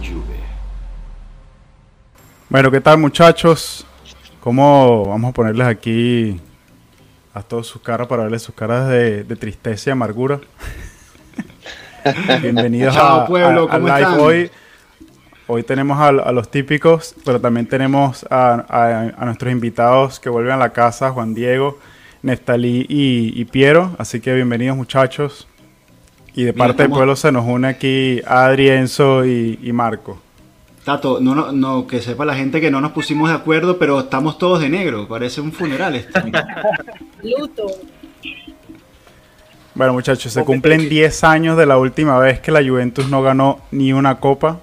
Juve. Bueno, ¿qué tal muchachos? ¿Cómo vamos a ponerles aquí a todos sus caras para verles sus caras de, tristeza y amargura? Bienvenidos a, pueblo, live hoy. Hoy tenemos a, los típicos, pero también tenemos a, nuestros invitados que vuelven a la casa, Juan Diego, Neftalí y, Piero. Así que bienvenidos muchachos. Y de parte del pueblo se nos une aquí Adri, Enzo y Marco. Tato, no, no, que sepa la gente que no nos pusimos de acuerdo, pero estamos todos de negro. Parece un funeral esto. Luto. Bueno, muchachos, se cumplen 10 años de la última vez que la Juventus no ganó ni una copa.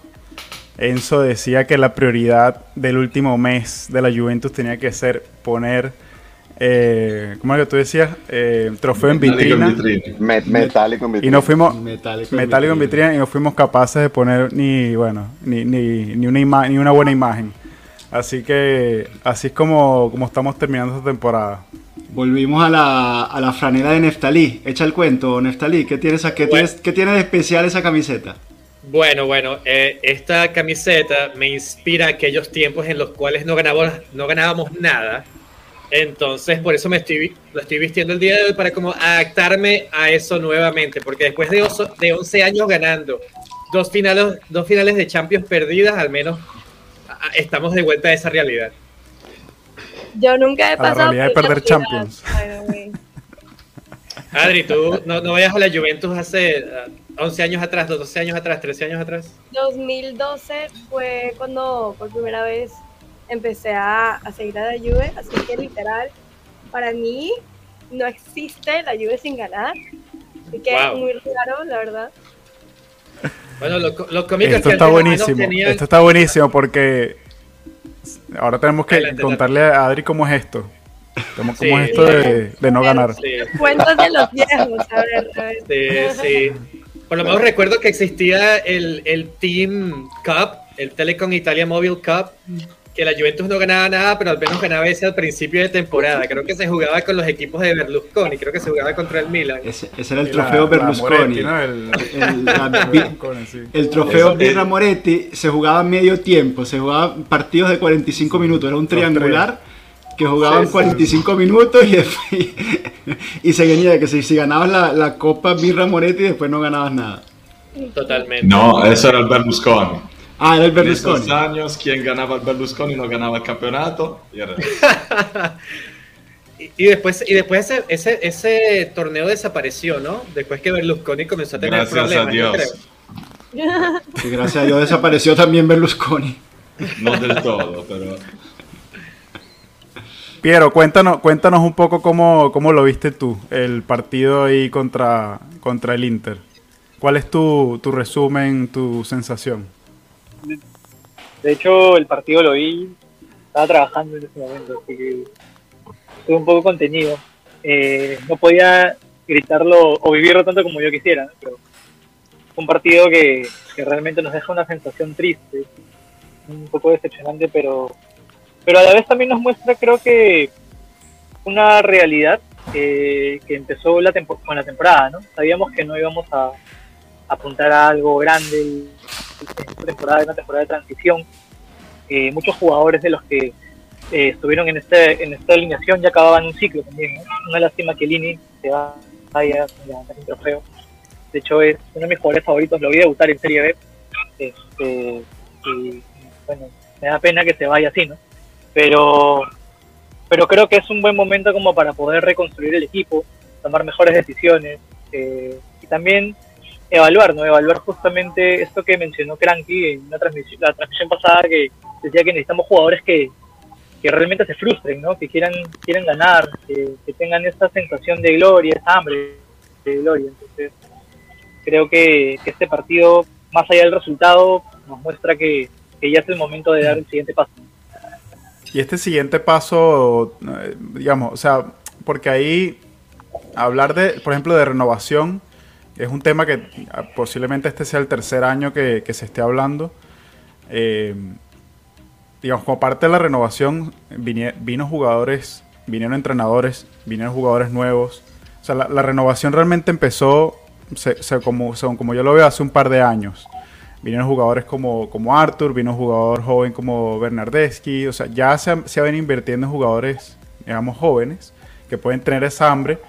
Enzo decía que la prioridad del último mes de la Juventus tenía que ser poner eh, ¿cómo es que tú decías? Eh, trofeo en vitrina. metálico en vitrina. Y no fuimos, metálico, en vitrina y no fuimos capaces de poner ni, bueno, ni, ni, ni una, ni una buena imagen. Así que así es como, como estamos terminando esta temporada. Volvimos a la, a la franela de Neftalí. Echa el cuento, Neftalí. ¿Qué, tienes, qué, tienes, ¿qué tiene de especial esa camiseta? Bueno, bueno, eh, esta camiseta me inspira aquellos tiempos en los cuales no ganábamos, no ganábamos nada entonces, por eso me estoy, lo estoy vistiendo el día de hoy para como adaptarme a eso nuevamente, porque después de, de 11 años ganando, dos finales, dos finales de Champions perdidas, al menos estamos de vuelta a esa realidad. Yo nunca he pasado la realidad de perder Champions. Adri, tú no, no vayas a la Juventus hace 11 años atrás, 12 años atrás, 13 años atrás. 2012 fue cuando por primera vez empecé a, a, seguir a la Juve, así que literal, para mí no existe la Juve sin ganar, así que es muy raro, la verdad. Bueno, los Esto está buenísimo, esto está buenísimo porque ahora tenemos que contarle a Adri cómo es esto. Cómo, es esto de, de no ganar. Cuentos de los viejos, a ver, a ver. Sí, sí. Por lo menos recuerdo que existía el, el Team Cup, el Telecom Italia Mobile Cup, que la Juventus no ganaba nada, pero al menos ganaba ese al principio de temporada. Creo que se jugaba con los equipos de Berlusconi, creo que se jugaba contra el Milan. Ese, era el trofeo Berlusconi. El, trofeo Birra Moretti se jugaba medio tiempo, se jugaba partidos de 45 minutos, era un triangular que jugaban 45 minutos y, y se venía que si, si ganabas la, la Copa Birra Moretti después no ganabas nada. Totalmente. No, eso era el Berlusconi. Ah, era el Berlusconi. Esos años, quien ganaba el Berlusconi no ganaba el campeonato. Y, y después, y después ese, ese, ese, torneo desapareció, ¿no? Después que Berlusconi comenzó a tener gracias problemas. A Dios. Gracias a Dios desapareció también Berlusconi. No del todo, pero. Piero, cuéntanos, cuéntanos un poco cómo, cómo lo viste tú, el partido ahí contra, contra el Inter. ¿Cuál es tu, tu resumen, tu sensación? De hecho, el partido lo vi, estaba trabajando en ese momento, así que estuve un poco contenido. Eh, no podía gritarlo o vivirlo tanto como yo quisiera, pero fue un partido que, realmente nos deja una sensación triste, un poco decepcionante, pero, pero a la vez también nos muestra, creo que, una realidad que empezó la con la temporada, ¿no? Sabíamos que no íbamos a, apuntar a algo grande esta temporada, una temporada de transición. Eh, muchos jugadores de los que eh, estuvieron en este en esta alineación ya acababan un ciclo también. Una lástima que Lini se vaya un trofeo. De hecho, es uno de mis jugadores favoritos. Lo vi debutar en Serie B. Este, y bueno, me da pena que se vaya así, ¿no? Pero, pero creo que es un buen momento como para poder reconstruir el equipo, tomar mejores decisiones eh, y también evaluar, ¿no? Evaluar justamente esto que mencionó Cranky en una transmisión, la transmisión pasada que decía que necesitamos jugadores que, realmente se frustren, ¿no? Que quieran, quieran ganar, que, tengan esa sensación de gloria, esa hambre de gloria. Entonces, creo que, este partido, más allá del resultado, nos muestra que, ya es el momento de dar el siguiente paso. Y este siguiente paso, eh, digamos, o sea, porque ahí hablar de, por ejemplo, de renovación, es un tema que ah, posiblemente este sea el tercer año que, se esté hablando. Eh, digamos, como parte de la renovación, vino jugadores, vinieron entrenadores, vinieron jugadores nuevos. O sea, la, renovación realmente empezó, como, como yo lo veo, hace un par de años. Vinieron jugadores como, como Arthur, vino jugador joven como Bernardeschi, o sea, ya se, se ven invirtiendo en jugadores, digamos, jóvenes, que pueden tener esa hambre,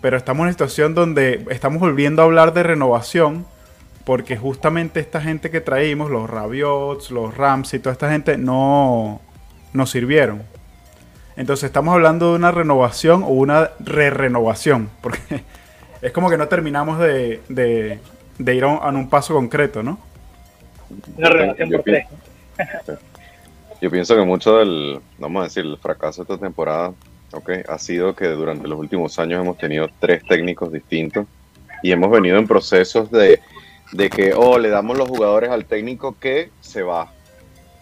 pero estamos en una situación donde estamos volviendo a hablar de renovación, porque justamente esta gente que traímos, los Rabiots, los Rams y toda esta gente, no nos sirvieron. Entonces estamos hablando de una renovación o una re-renovación, porque es como que no terminamos de, de, de ir a un, a un paso concreto, ¿no? Una renovación Yo por tres. Yo pienso que mucho del, vamos a decir, el fracaso de esta temporada, ok, ha sido que durante los últimos años hemos tenido tres técnicos distintos y hemos venido en procesos de, de que, oh, le damos los jugadores al técnico que se va.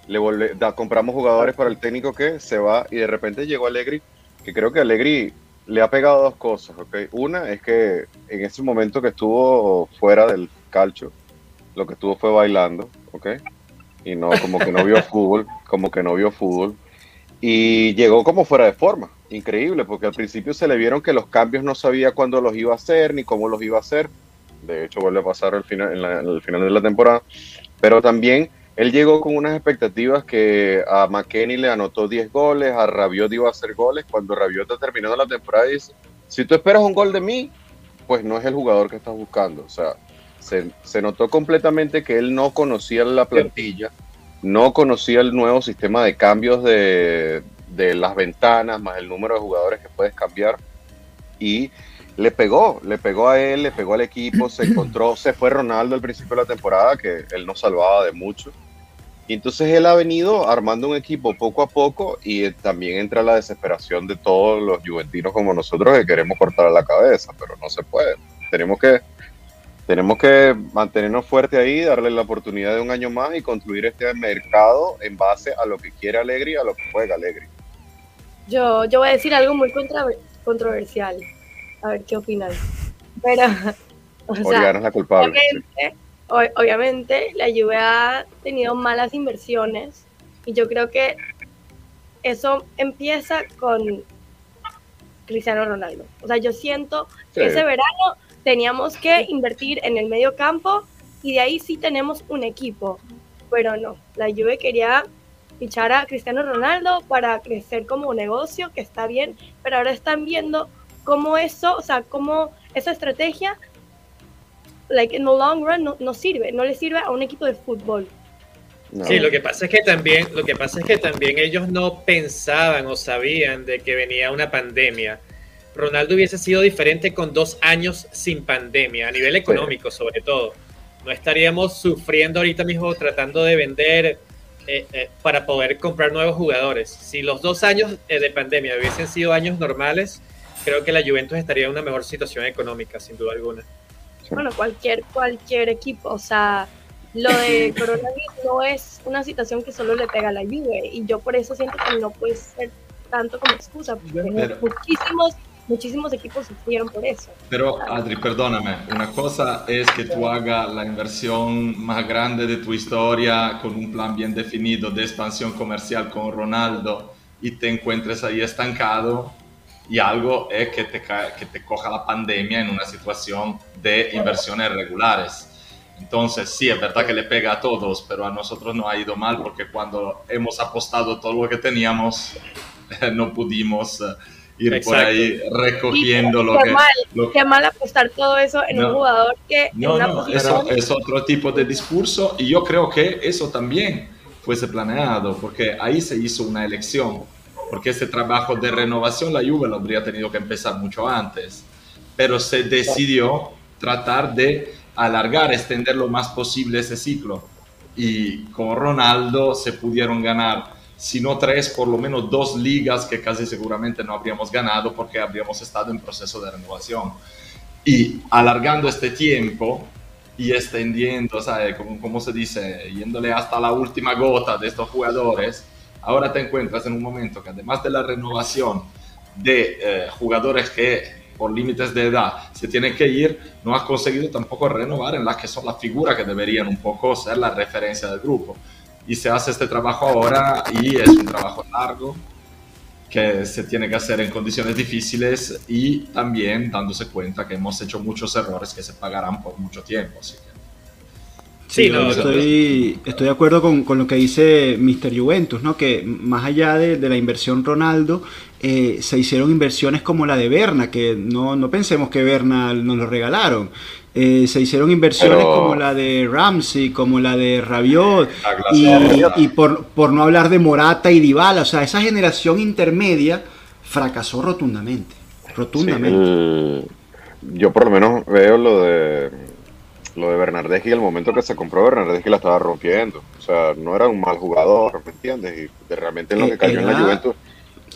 Le volve- da- compramos jugadores para el técnico que se va y de repente llegó Allegri, que creo que Allegri le ha pegado dos cosas, ok. Una es que en ese momento que estuvo fuera del calcio, lo que estuvo fue bailando, ok y no como que no vio fútbol, como que no vio fútbol y llegó como fuera de forma, increíble, porque al principio se le vieron que los cambios no sabía cuándo los iba a hacer ni cómo los iba a hacer. De hecho, vuelve a pasar al final, en, la- en el final de la temporada, pero también él llegó con unas expectativas que a McKenny le anotó 10 goles, a Rabiot iba a hacer goles, cuando Rabiot está terminando la temporada dice, si tú esperas un gol de mí, pues no es el jugador que estás buscando, o sea, se, se notó completamente que él no conocía la plantilla, no conocía el nuevo sistema de cambios de, de las ventanas, más el número de jugadores que puedes cambiar. Y le pegó, le pegó a él, le pegó al equipo, se encontró, se fue Ronaldo al principio de la temporada, que él no salvaba de mucho. Y entonces él ha venido armando un equipo poco a poco y eh, también entra la desesperación de todos los juventinos como nosotros que queremos cortar la cabeza, pero no se puede. Tenemos que tenemos que mantenernos fuertes ahí, darle la oportunidad de un año más y construir este mercado en base a lo que quiere Alegri y a lo que juega Alegri. Yo, yo voy a decir algo muy controver- controversial. A ver qué opinan. Pero, o sea, Oriana es la culpable. obviamente, o- obviamente la Juve ha tenido malas inversiones y yo creo que eso empieza con Cristiano Ronaldo. O sea, yo siento que ese verano teníamos que invertir en el medio campo y de ahí sí tenemos un equipo. Pero no, la Juve quería fichar a Cristiano Ronaldo para crecer como negocio, que está bien, pero ahora están viendo cómo eso, o sea, cómo esa estrategia, like in the long run, no, no sirve, no le sirve a un equipo de fútbol. No. Sí, lo que pasa es que también, lo que pasa es que también ellos no pensaban o sabían de que venía una pandemia. Ronaldo hubiese sido diferente con dos años sin pandemia, a nivel económico sobre todo. No estaríamos sufriendo ahorita mismo tratando de vender eh, eh, para poder comprar nuevos jugadores. Si los dos años eh, de pandemia hubiesen sido años normales, creo que la Juventus estaría en una mejor situación económica, sin duda alguna. Bueno, cualquier, cualquier equipo, o sea, lo de coronavirus no es una situación que solo le pega a la Juve y yo por eso siento que no puede ser tanto como excusa, porque Pero- muchísimos, muchísimos equipos sufrieron por eso. Pero Adri, perdóname, una cosa es que tú hagas la inversión más grande de tu historia con un plan bien definido de expansión comercial con Ronaldo y te encuentres ahí estancado y algo es que te, ca- que te coja la pandemia en una situación de inversiones regulares. Entonces, sí, es verdad que le pega a todos, pero a nosotros no ha ido mal porque cuando hemos apostado todo lo que teníamos, no pudimos ir por Exacto. ahí recogiendo Y lo que... mal, lo- Qué mal apostar todo eso en No. un jugador que en no, una no, posición eso es otro tipo de discurso y yo creo que eso también fuese planeado porque ahí se hizo una elección, porque ese trabajo de renovación la Juve lo habría tenido que empezar mucho antes, pero se decidió tratar de alargar, extender lo más posible ese ciclo y con Ronaldo se pudieron ganar, si no tres, por lo menos dos ligas que casi seguramente no habríamos ganado porque habríamos estado en proceso de renovación. Y alargando este tiempo y extendiendo, ¿sabes? Como, como se dice, yéndole hasta la última gota de estos jugadores, ahora te encuentras en un momento que además de la renovación de eh, jugadores que por límites de edad se tienen que ir, no has conseguido tampoco renovar en las que son las figuras que deberían un poco ser la referencia del grupo. Y se hace este trabajo ahora y es un trabajo largo que se tiene que hacer en condiciones difíciles y también dándose cuenta que hemos hecho muchos errores que se pagarán por mucho tiempo. Así que Sí, no, estoy, estoy de acuerdo con, con, lo que dice Mr. Juventus, ¿no? que más allá de, de la inversión Ronaldo, eh, se hicieron inversiones como la de Berna, que no, no pensemos que Berna nos lo regalaron. Eh, se hicieron inversiones como la de Ramsey, como la de Rabiot, y, y por, por, no hablar de Morata y Dybala, o sea, esa generación intermedia fracasó rotundamente, rotundamente. yo por lo menos veo lo de lo de Bernardeschi, el momento que se compró Bernardeschi la estaba rompiendo. O sea, no era un mal jugador, ¿me entiendes? Y realmente en lo que eh, cayó en la Juventus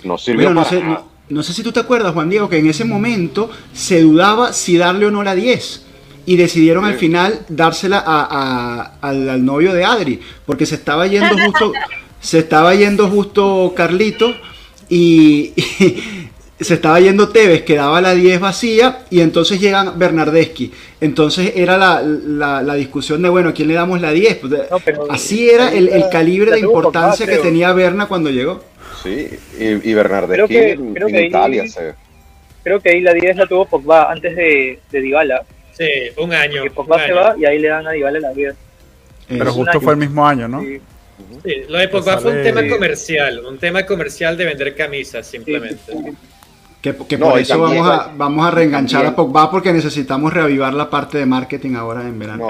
no sirvió no sé, No, sé si tú te acuerdas, Juan Diego, que en ese momento se dudaba si darle o no la 10. Y decidieron al final dársela a, al, novio de Adri, porque se estaba yendo justo, se estaba yendo justo Carlito y se estaba yendo Tevez, quedaba la 10 vacía y entonces llegan Bernardeschi. Entonces era la, discusión de, bueno, quién le damos la 10? Pues, así era el, calibre de importancia que tenía Berna cuando llegó. Sí, y, y Bernardeschi en, Italia. Creo que ahí la 10 la tuvo Pogba antes de, de Dybala. Sí, un año. Pogba se va y ahí le dan a Dybala la 10. Pero justo fue el mismo año, ¿no? Sí. lo de Pogba fue un tema comercial, un tema comercial de vender camisas simplemente. Que, por eso vamos a, vamos a reenganchar a Pogba porque necesitamos reavivar la parte de marketing ahora en verano.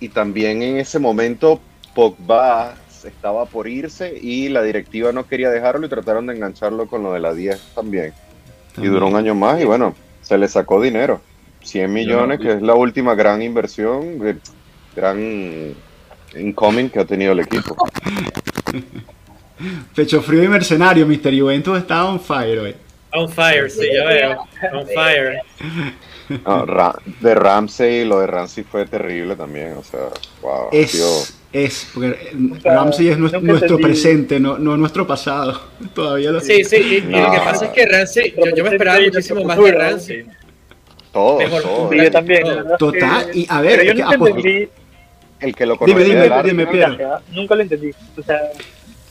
y también en ese momento Pogba estaba por irse y la directiva no quería dejarlo y trataron de engancharlo con lo de la 10 también. Y duró un año más y bueno, se le sacó dinero. 100 millones, que es la última gran inversión, gran incoming que ha tenido el equipo. Pecho frío y mercenario, Mr. Juventus está on fire hoy. On fire, sí, ya veo. On fire. de Ramsey, lo de Ramsey fue terrible también. O sea, wow. Es, es porque Ramsey es nuestro, presente, no, no nuestro pasado. Todavía lo Sí, sí, y, lo que pasa es que Ramsey, yo, me esperaba muchísimo más de Ramsey. Todo, todo. yo también. Total, y a ver, yo nunca entendí. El que lo conocía dime, dime, dime, Nunca lo entendí. O sea,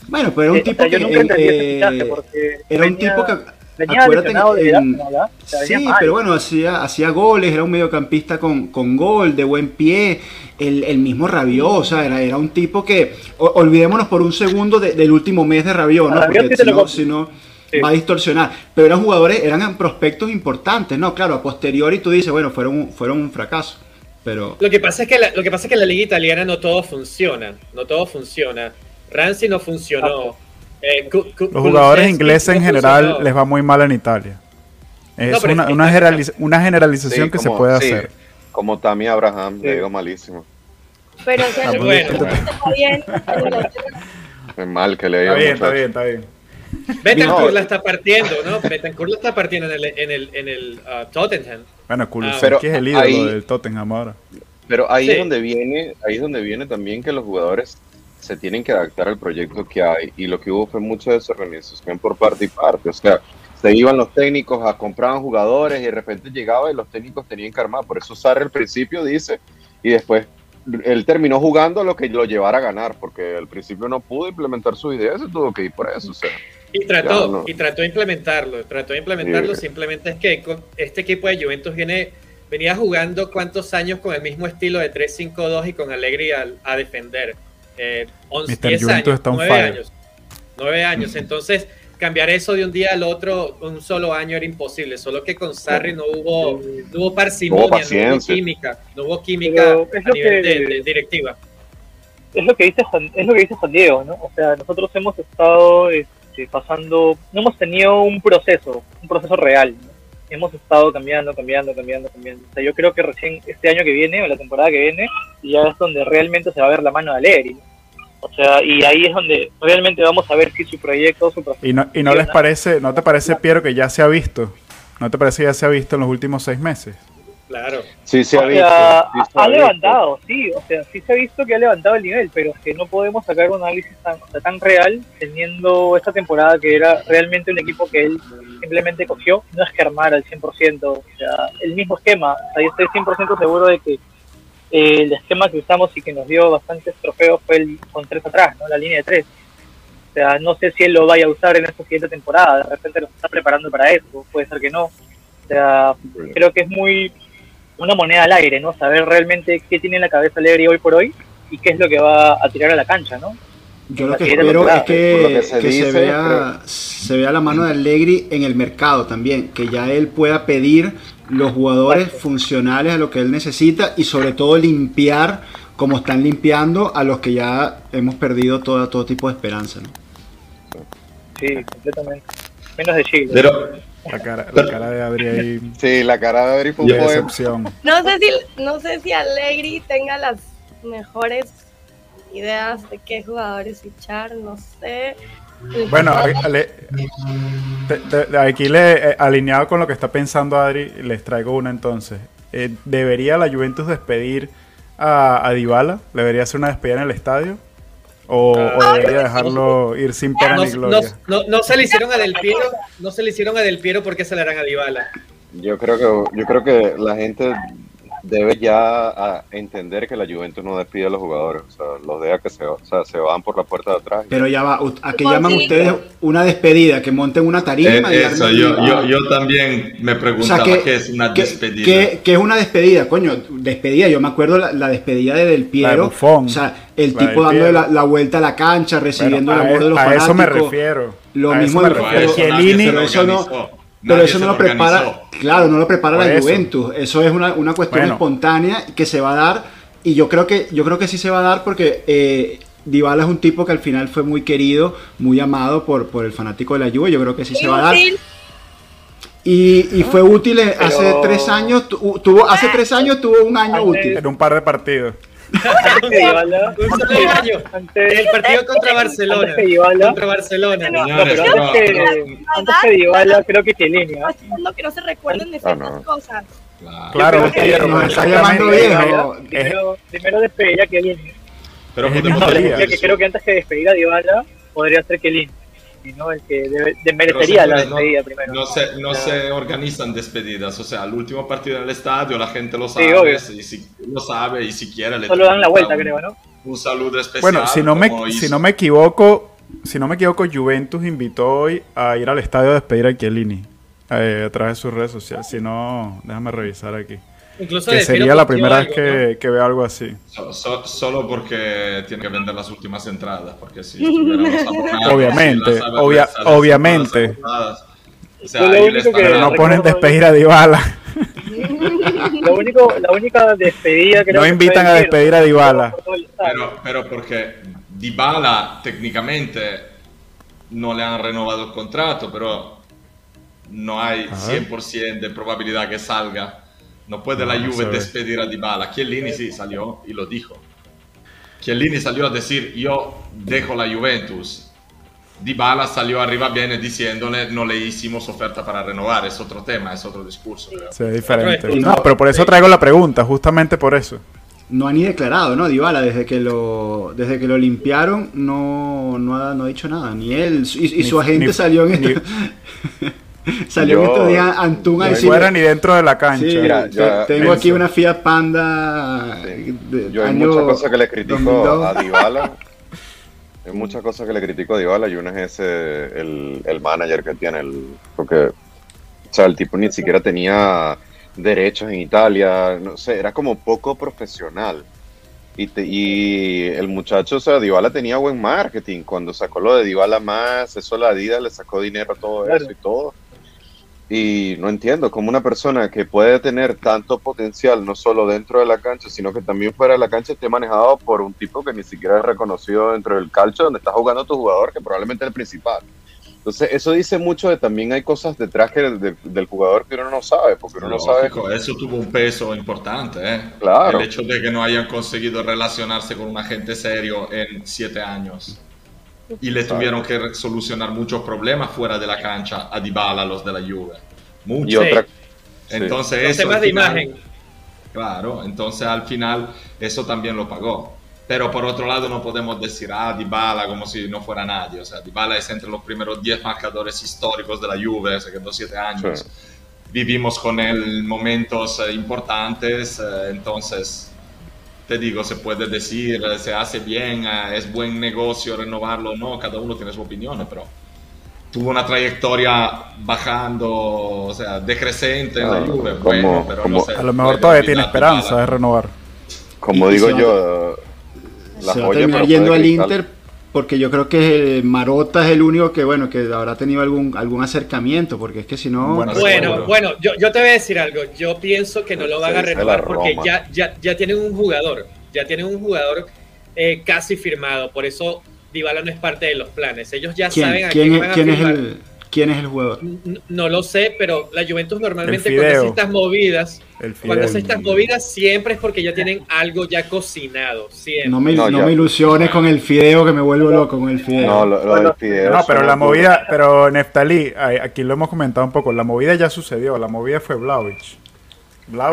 bueno, pero era un tipo que. Nunca eh, porque era un tipo que. Acuérdate, en, sí, pero bueno, hacía, hacía goles, era un mediocampista con, con gol, de buen pie, el, el mismo Rabiot, o sea, era, era un tipo que, olvidémonos por un segundo del último mes de Rabiot, ¿no? Porque si no, si no va a distorsionar, pero eran jugadores, eran prospectos importantes, ¿no? Claro, a posteriori tú dices, bueno, fueron, fueron un fracaso. Pero... Lo que pasa es que lo que pasa es que en la liga italiana no todo funciona, no todo funciona. Ramsey no funcionó. Eh, Los jugadores ingleses en general les va muy mal en Italia. Es una, una, generalización que se puede hacer. Como Tammy Abraham, le digo malísimo. Pero ah, bueno, está bien. Es mal que le diga Está bien, está bien, está bien. Betancourt la está partiendo, ¿no? Betancourt la está partiendo en el, en el, en el uh, Tottenham. Bueno, Kulusevski ah, es el ídolo del Tottenham ahora. Pero ahí es donde viene, ahí es donde viene también que los jugadores se tienen que adaptar al proyecto que hay y lo que hubo fue mucha desorganización por parte y parte. O sea, se iban los técnicos a comprar jugadores y de repente llegaba y los técnicos tenían que armar. Por eso Sarri al principio dice y después él terminó jugando lo que lo llevara a ganar porque al principio no pudo implementar su idea, se tuvo que ir por eso. O sea, y trató, y trató de implementarlo, trató de implementarlo, simplemente es que este equipo de Juventus viene, venía jugando cuántos años con el mismo estilo de 3-5-2 y con alegría a defender eh, 11, 10 años, 9 años, 9 años. Entonces, cambiar eso de un día al otro, un solo año era imposible. Solo que con Sarri no hubo, no hubo parsimonia, no hubo, química, no hubo química a nivel de, directiva. Es lo que dice Juan, es lo que dice Juan Diego, ¿no? O sea, nosotros hemos estado este, pasando, no hemos tenido un proceso, un proceso real. Hemos estado cambiando, cambiando, cambiando, cambiando. O sea, yo creo que recién este año que viene, o la temporada que viene, ya es donde realmente se va a ver la mano de Alegri. O sea, y ahí es donde realmente vamos a ver si su proyecto, su ¿Y no, y no les parece, no te parece, Piero, que ya se ha visto? ¿No te parece que ya se ha visto en los últimos seis meses? Claro. Sí, se ha visto. ha, levantado, sí, o sea, sí se ha visto que ha levantado el nivel, pero es que no podemos sacar un análisis tan, tan real teniendo esta temporada que era realmente un equipo que él simplemente cogió, no es que armar al 100%, o sea, el mismo esquema, ahí estoy 100% seguro de que el esquema que usamos y que nos dio bastantes trofeos fue el con tres atrás, ¿no? la línea de tres. O sea, no sé si él lo vaya a usar en esta siguiente temporada, de repente lo está preparando para eso, puede ser que no. O sea, creo que es muy una moneda al aire, ¿no? Saber realmente qué tiene en la cabeza Allegri hoy por hoy y qué es lo que va a tirar a la cancha, ¿no? Yo lo que espero es que, Por lo que se que se, dice, vea, se vea la mano de Allegri en el mercado también, que ya él pueda pedir los jugadores funcionales a lo que él necesita y sobre todo limpiar como están limpiando a los que ya hemos perdido todo, todo tipo de esperanza. ¿no? Sí, completamente. Menos de Chile. Pero, La cara, la cara de Adri ahí Sí, la cara de Adri fue un decepción. No sé si, no sé si Allegri tenga las mejores ideas de qué jugadores fichar, no sé. Bueno, a- ale- te- te- aquí le, eh, alineado con lo que está pensando Adri, les traigo una entonces. Eh, ¿Debería la Juventus despedir a, a Dybala? ¿Debería hacer una despedida en el estadio? ¿O, o debería dejarlo ir sin pena No, ni no, gloria? no- no se le hicieron a Del Piero, no se le hicieron a Del Piero porque se le harán a Dybala. Yo creo que yo creo que la gente debe ya a entender que la Juventus no despide a los jugadores, o sea, los deja que se, o sea, se van por la puerta de atrás. Pero ya va, ¿a qué llaman sí. ustedes una despedida? Que monten una tarima y eh, eso, yo, yo, yo también me O sea, preguntaba que, qué es una que- despedida. que- que es una despedida, coño, despedida. Yo me acuerdo la, la despedida de Del Piero. Buffon. o sea, el tipo dándole la, la vuelta a la cancha, recibiendo Bueno, el a, amor de los a fanáticos. eso me refiero. Lo a mismo eso me refiero. Chiellini, se pero eso no-. Pero eso no lo lo prepara, claro, no lo prepara Por la eso. Juventus. Eso es una, una cuestión Bueno. espontánea que se va a dar. Y yo creo que, yo creo que sí se va a dar porque eh, Dybala es un tipo que al final fue muy querido, muy amado por, por el fanático de la Juve. Yo creo que sí se va a dar. Y, y fue útil hace Pero- tres años, tu- tuvo, hace tres años tuvo un año útil. En un par de partidos. De El partido contra Barcelona. Antes que Dybala. Contra Barcelona. No, antes no, que Dybala, creo que ¿ah? Haciendo que no se recuerden de ciertas no. cosas. Claro. Nos está llamando viejo. Primero, primero despedir a Chiellini. Pero creo que antes que despedir a Dybala podría ser Chiellini. Y no el que debe- de- merecería la señores, no- despedida primero. No, se, no se organizan despedidas, o sea, el último partido en el estadio la gente lo sabe, y si, lo sabe y si quiere le Solo dan la vuelta, un, creo, ¿no? un saludo especial. Bueno, si no me, si no me equivoco, si no me equivoco, Juventus invitó hoy a ir al estadio a despedir a Chiellini eh, a través de sus redes sociales. Si no, déjame revisar aquí. Incluso Que sería la primera vez que, que veo algo así. So- so- solo porque tiene que vender las últimas entradas, porque si abonados, Obviamente, si las obvia- obviamente. O sea, que- Pero no ponen despedir a Dybala. Lo único, la única despedida creo No que invitan a despedir a Dybala. Pero, pero porque Dybala técnicamente no le han renovado el contrato, pero no hay 100% de probabilidad que salga. No puede la No, Juve despedir a Dybala. Chiellini sí salió y lo dijo. Chiellini salió a decir yo dejo la Juventus. Dybala salió arriba bien diciéndole no le hicimos oferta para renovar. Es otro tema, es otro discurso. creo. Sí, es diferente. No, pero por eso traigo la pregunta, justamente por eso. No ha ni declarado, ¿no? Dybala, desde que lo, desde que lo limpiaron, no, no, ha, no ha dicho nada. Ni él. Y, y Ni- su agente ni- salió en ni- esto. salió Yo- estos días Antún a decir. fuera ni dentro de la cancha. Sí, Mira, tengo aquí una Fiat Panda. Sí. Yo hay muchas cosas que le critico 2002. a Dybala. Hay muchas cosas que le critico a Dybala y una es ese, el, el manager que tiene. El, porque, o sea, el tipo ni siquiera tenía derechos en Italia. No sé, era como poco profesional. Y, te- y el muchacho, o sea, Dybala tenía buen marketing. Cuando sacó lo de Dybala más, eso la Adidas le sacó dinero a todo Claro. eso y todo. Y no entiendo cómo una persona que puede tener tanto potencial, no solo dentro de la cancha, sino que también fuera de la cancha, esté manejado por un tipo que ni siquiera es reconocido dentro del calcio donde está jugando tu jugador, que probablemente es el principal. Entonces, eso dice mucho de también hay cosas detrás que de- del jugador que uno no sabe, porque uno no sabe. Lógico, eso tuvo un peso importante, ¿eh? Claro. El hecho de que no hayan conseguido relacionarse con un agente serio en siete años. Y le tuvieron que solucionar muchos problemas fuera de la cancha a Dybala, los de la Juve. Y Mucho. otra. sí. Entonces Los eso temas al de final- imagen. Claro, entonces al final eso también lo pagó. Pero por otro lado no podemos decir, ah, Dybala como si no fuera nadie. O sea, Dybala es entre los primeros 10 marcadores históricos de la Juve, se quedó 7 años. Sí. Vivimos con él momentos eh, importantes, eh, entonces te digo, se puede decir, eh, se hace bien, eh, es buen negocio renovarlo o no, cada uno tiene su opinión, pero tuvo una trayectoria bajando, o sea, decreciente en la Ah, Juve. como- Bueno, pero como- no sé, A lo mejor todavía tiene esperanza de renovar. Como Y digo se va- yo, la se va a joya terminar yendo al. Inter porque yo creo que Marota es el único que bueno que habrá tenido algún algún acercamiento porque es que si no Bueno, Bueno, bueno, yo, yo te voy a decir algo. Yo pienso que no lo van a renovar porque ya, ya, ya tienen un jugador. Ya tienen un jugador eh, casi firmado. Por eso Dybala no es parte de los planes. Ellos ya saben quién a quién quién, es, van a quién es firmar. el quién es el jugador No lo sé, pero la Juventus normalmente cuando hace estas movidas, cuando hace estas movidas siempre es porque ya tienen algo ya cocinado. Siempre. no me, No, no ya. me ilusiones con el fideo que me vuelvo loco con el fideo No, lo, lo del fideo No, pero la movida, pero Neftalí, aquí lo hemos comentado un poco, la movida ya sucedió, la movida fue. Vlaovic.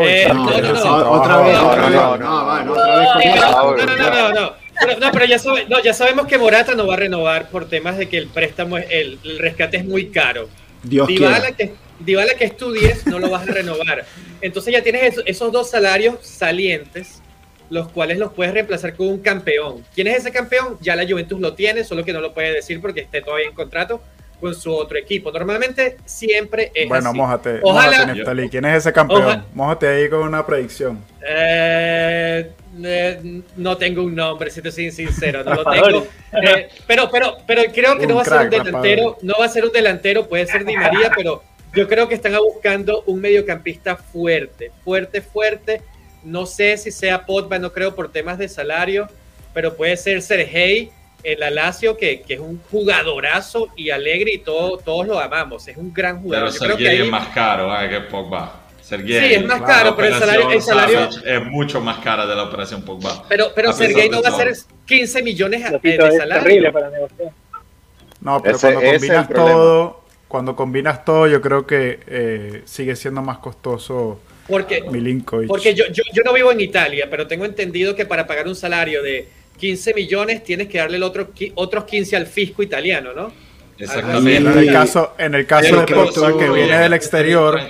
Eh, ah, no, no, no, no. trabajo. otra vez no, otra no, vez no, no, no, no, no. eso. pero- Vlahovic, no, no, no, no, no. Pero, no, pero ya, sabe- no, ya sabemos que Morata no va a renovar por temas de que el préstamo, es- el, el rescate es muy caro. Dios Dybala que, Dybala que es tu 10 no lo vas a renovar. Entonces ya tienes esos, esos dos salarios salientes, los cuales los puedes reemplazar con un campeón. ¿Quién es ese campeón? Ya la Juventus lo tiene, solo que no lo puede decir porque esté todavía en contrato con su otro equipo. Normalmente siempre es Bueno, así. mójate, Ojalá- mójate. ¿Quién es ese campeón? Ojalá- Mójate ahí con una predicción. Eh, eh, no tengo un nombre, si te soy sincero, no lo tengo. Eh, pero, pero, pero creo que Un no va a ser un delantero, no va a ser un delantero, puede ser Di María, pero yo creo que están buscando un mediocampista fuerte, fuerte, fuerte. No sé si sea Pogba, no creo por temas de salario, pero puede ser Sergei en la Lazio, que, que es un jugadorazo y alegre y todo, todos lo amamos, es un gran Pero jugador. Yo creo que Sergei ahí- es más caro eh, que Pogba. Sergei, Sí, es más la caro, pero el salario- el salario- es mucho más cara de la operación Pogba. pero, pero Sergei no va a ser 15 millones eh, de es salario. terrible para negociar. No, pero Ese- cuando es combinas todo, cuando combinas todo, yo creo que eh, sigue siendo más costoso Porque, Milinkovic. porque yo, yo, yo no vivo en Italia, pero tengo entendido que para pagar un salario de 15 millones tienes que darle el otro, otros 15 al fisco italiano, ¿no? Exactamente. en el caso, en el caso de tú- que viene del exterior,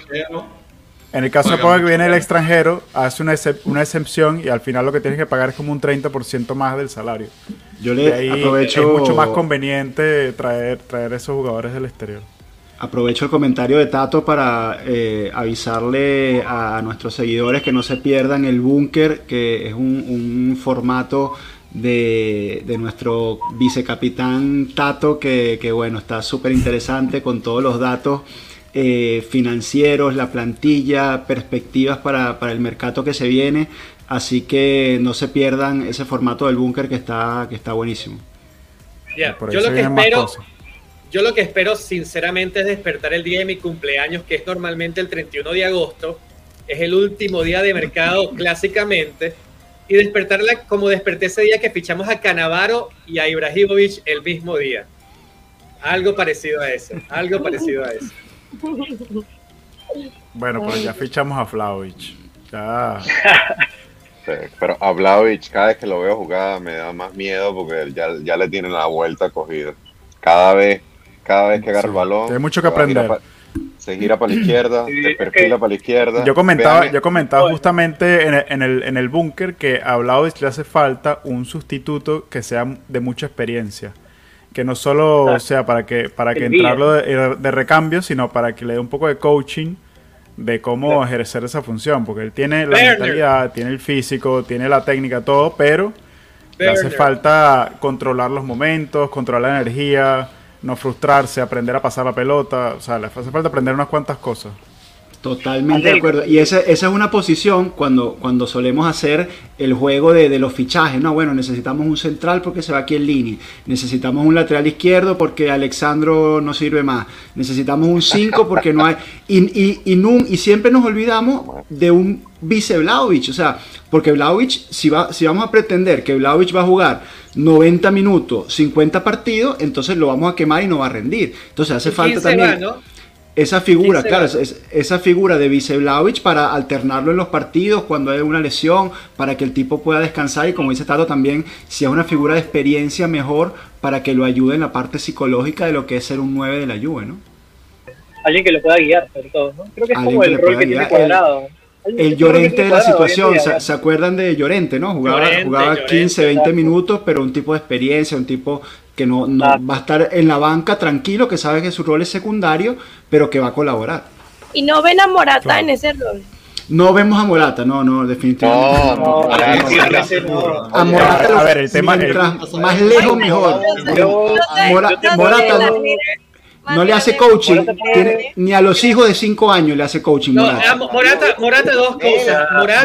en el caso de Pogba que viene del más. extranjero, hace una, excep- una excepción y al final lo que tienes que pagar es como un 30% más del salario. yo Y le ahí aprovecho es mucho más conveniente traer, traer esos jugadores del exterior. Aprovecho el comentario de Tato para eh, avisarle a nuestros seguidores que no se pierdan el búnker, que es un, un formato de, de nuestro vicecapitán Tato, que, que, bueno, está súper interesante con todos los datos eh, financieros, la plantilla, perspectivas para, para el mercado que se viene. Así que no se pierdan ese formato del búnker que está, que está buenísimo. Yo lo que espero, yo lo que espero sinceramente es despertar el día de mi cumpleaños, que es normalmente el 31 de agosto, es el último día de mercado clásicamente, y despertarla como desperté ese día que fichamos a Canavaro y a Ibrahimovic el mismo día. Algo parecido a eso, algo parecido a eso. Bueno, pues ya fichamos a Vlaovic. Ya. Sí, pero a Vlahovic, cada vez que lo veo jugar me da más miedo porque ya, ya le tienen la vuelta cogida. Cada vez, cada vez que agarra Sí, el balón, tiene mucho que aprender. pa- se gira para la izquierda, Sí, se perfila para la izquierda. Yo comentaba, Vean, yo comentaba justamente en el, en el, en el búnker que a Vlahovic le hace falta un sustituto que sea de mucha experiencia. Que no solo Ah. sea para que, para que entrarlo de, de recambio, sino para que le dé un poco de coaching de cómo ejercer esa función. Porque él tiene la mentalidad, tiene el físico, tiene la técnica, todo, pero le hace falta controlar los momentos, controlar la energía, no frustrarse, aprender a pasar la pelota. O sea, le hace falta aprender unas cuantas cosas. Totalmente de acuerdo. Y esa, esa es una posición cuando, cuando solemos hacer el juego de, de los fichajes. No, bueno, necesitamos un central porque se va aquí en línea. Necesitamos un lateral izquierdo porque Alexandro no sirve más. Necesitamos un 5 porque no hay. Y, y, y, y siempre nos olvidamos de un vice Vlaovic. O sea, porque Vlaovic, si, va, si vamos a pretender que Vlaovic va a jugar 90 minutos, 50 partidos, entonces lo vamos a quemar y no va a rendir. Entonces hace ¿Y falta también. va, no? Esa figura, ¿Quién se claro, es- esa figura de Vice Vlahovic para alternarlo en los partidos cuando hay una lesión, para que el tipo pueda descansar y como dice Tato también, si es una figura de experiencia mejor para que lo ayude en la parte psicológica de lo que es ser un 9 de la Juve, ¿no? Alguien que lo pueda guiar, sobre todo, ¿no? Creo que es como que el rol que tiene guiar. cuadrado. El Llorente de la situación, día, ¿se, acuerdan de Llorente, no? Jugaba, Llorente, jugaba Llorente, 15, 20 exacto. minutos, pero un tipo de experiencia, un tipo que no, no va a estar en la banca tranquilo, que sabe que su rol es secundario, pero que va a colaborar. Y no ven a Morata Claro. en ese rol. No vemos a Morata, no, no, definitivamente. No, No. A Morata, A ver, el tema- mientras más lejos mejor. Yo- Mora- yo te Morata no, no le hace coaching, tiene- ni a los hijos de 5 años le hace coaching. No, Morata. Morata, Morata, dos cosas. Morata,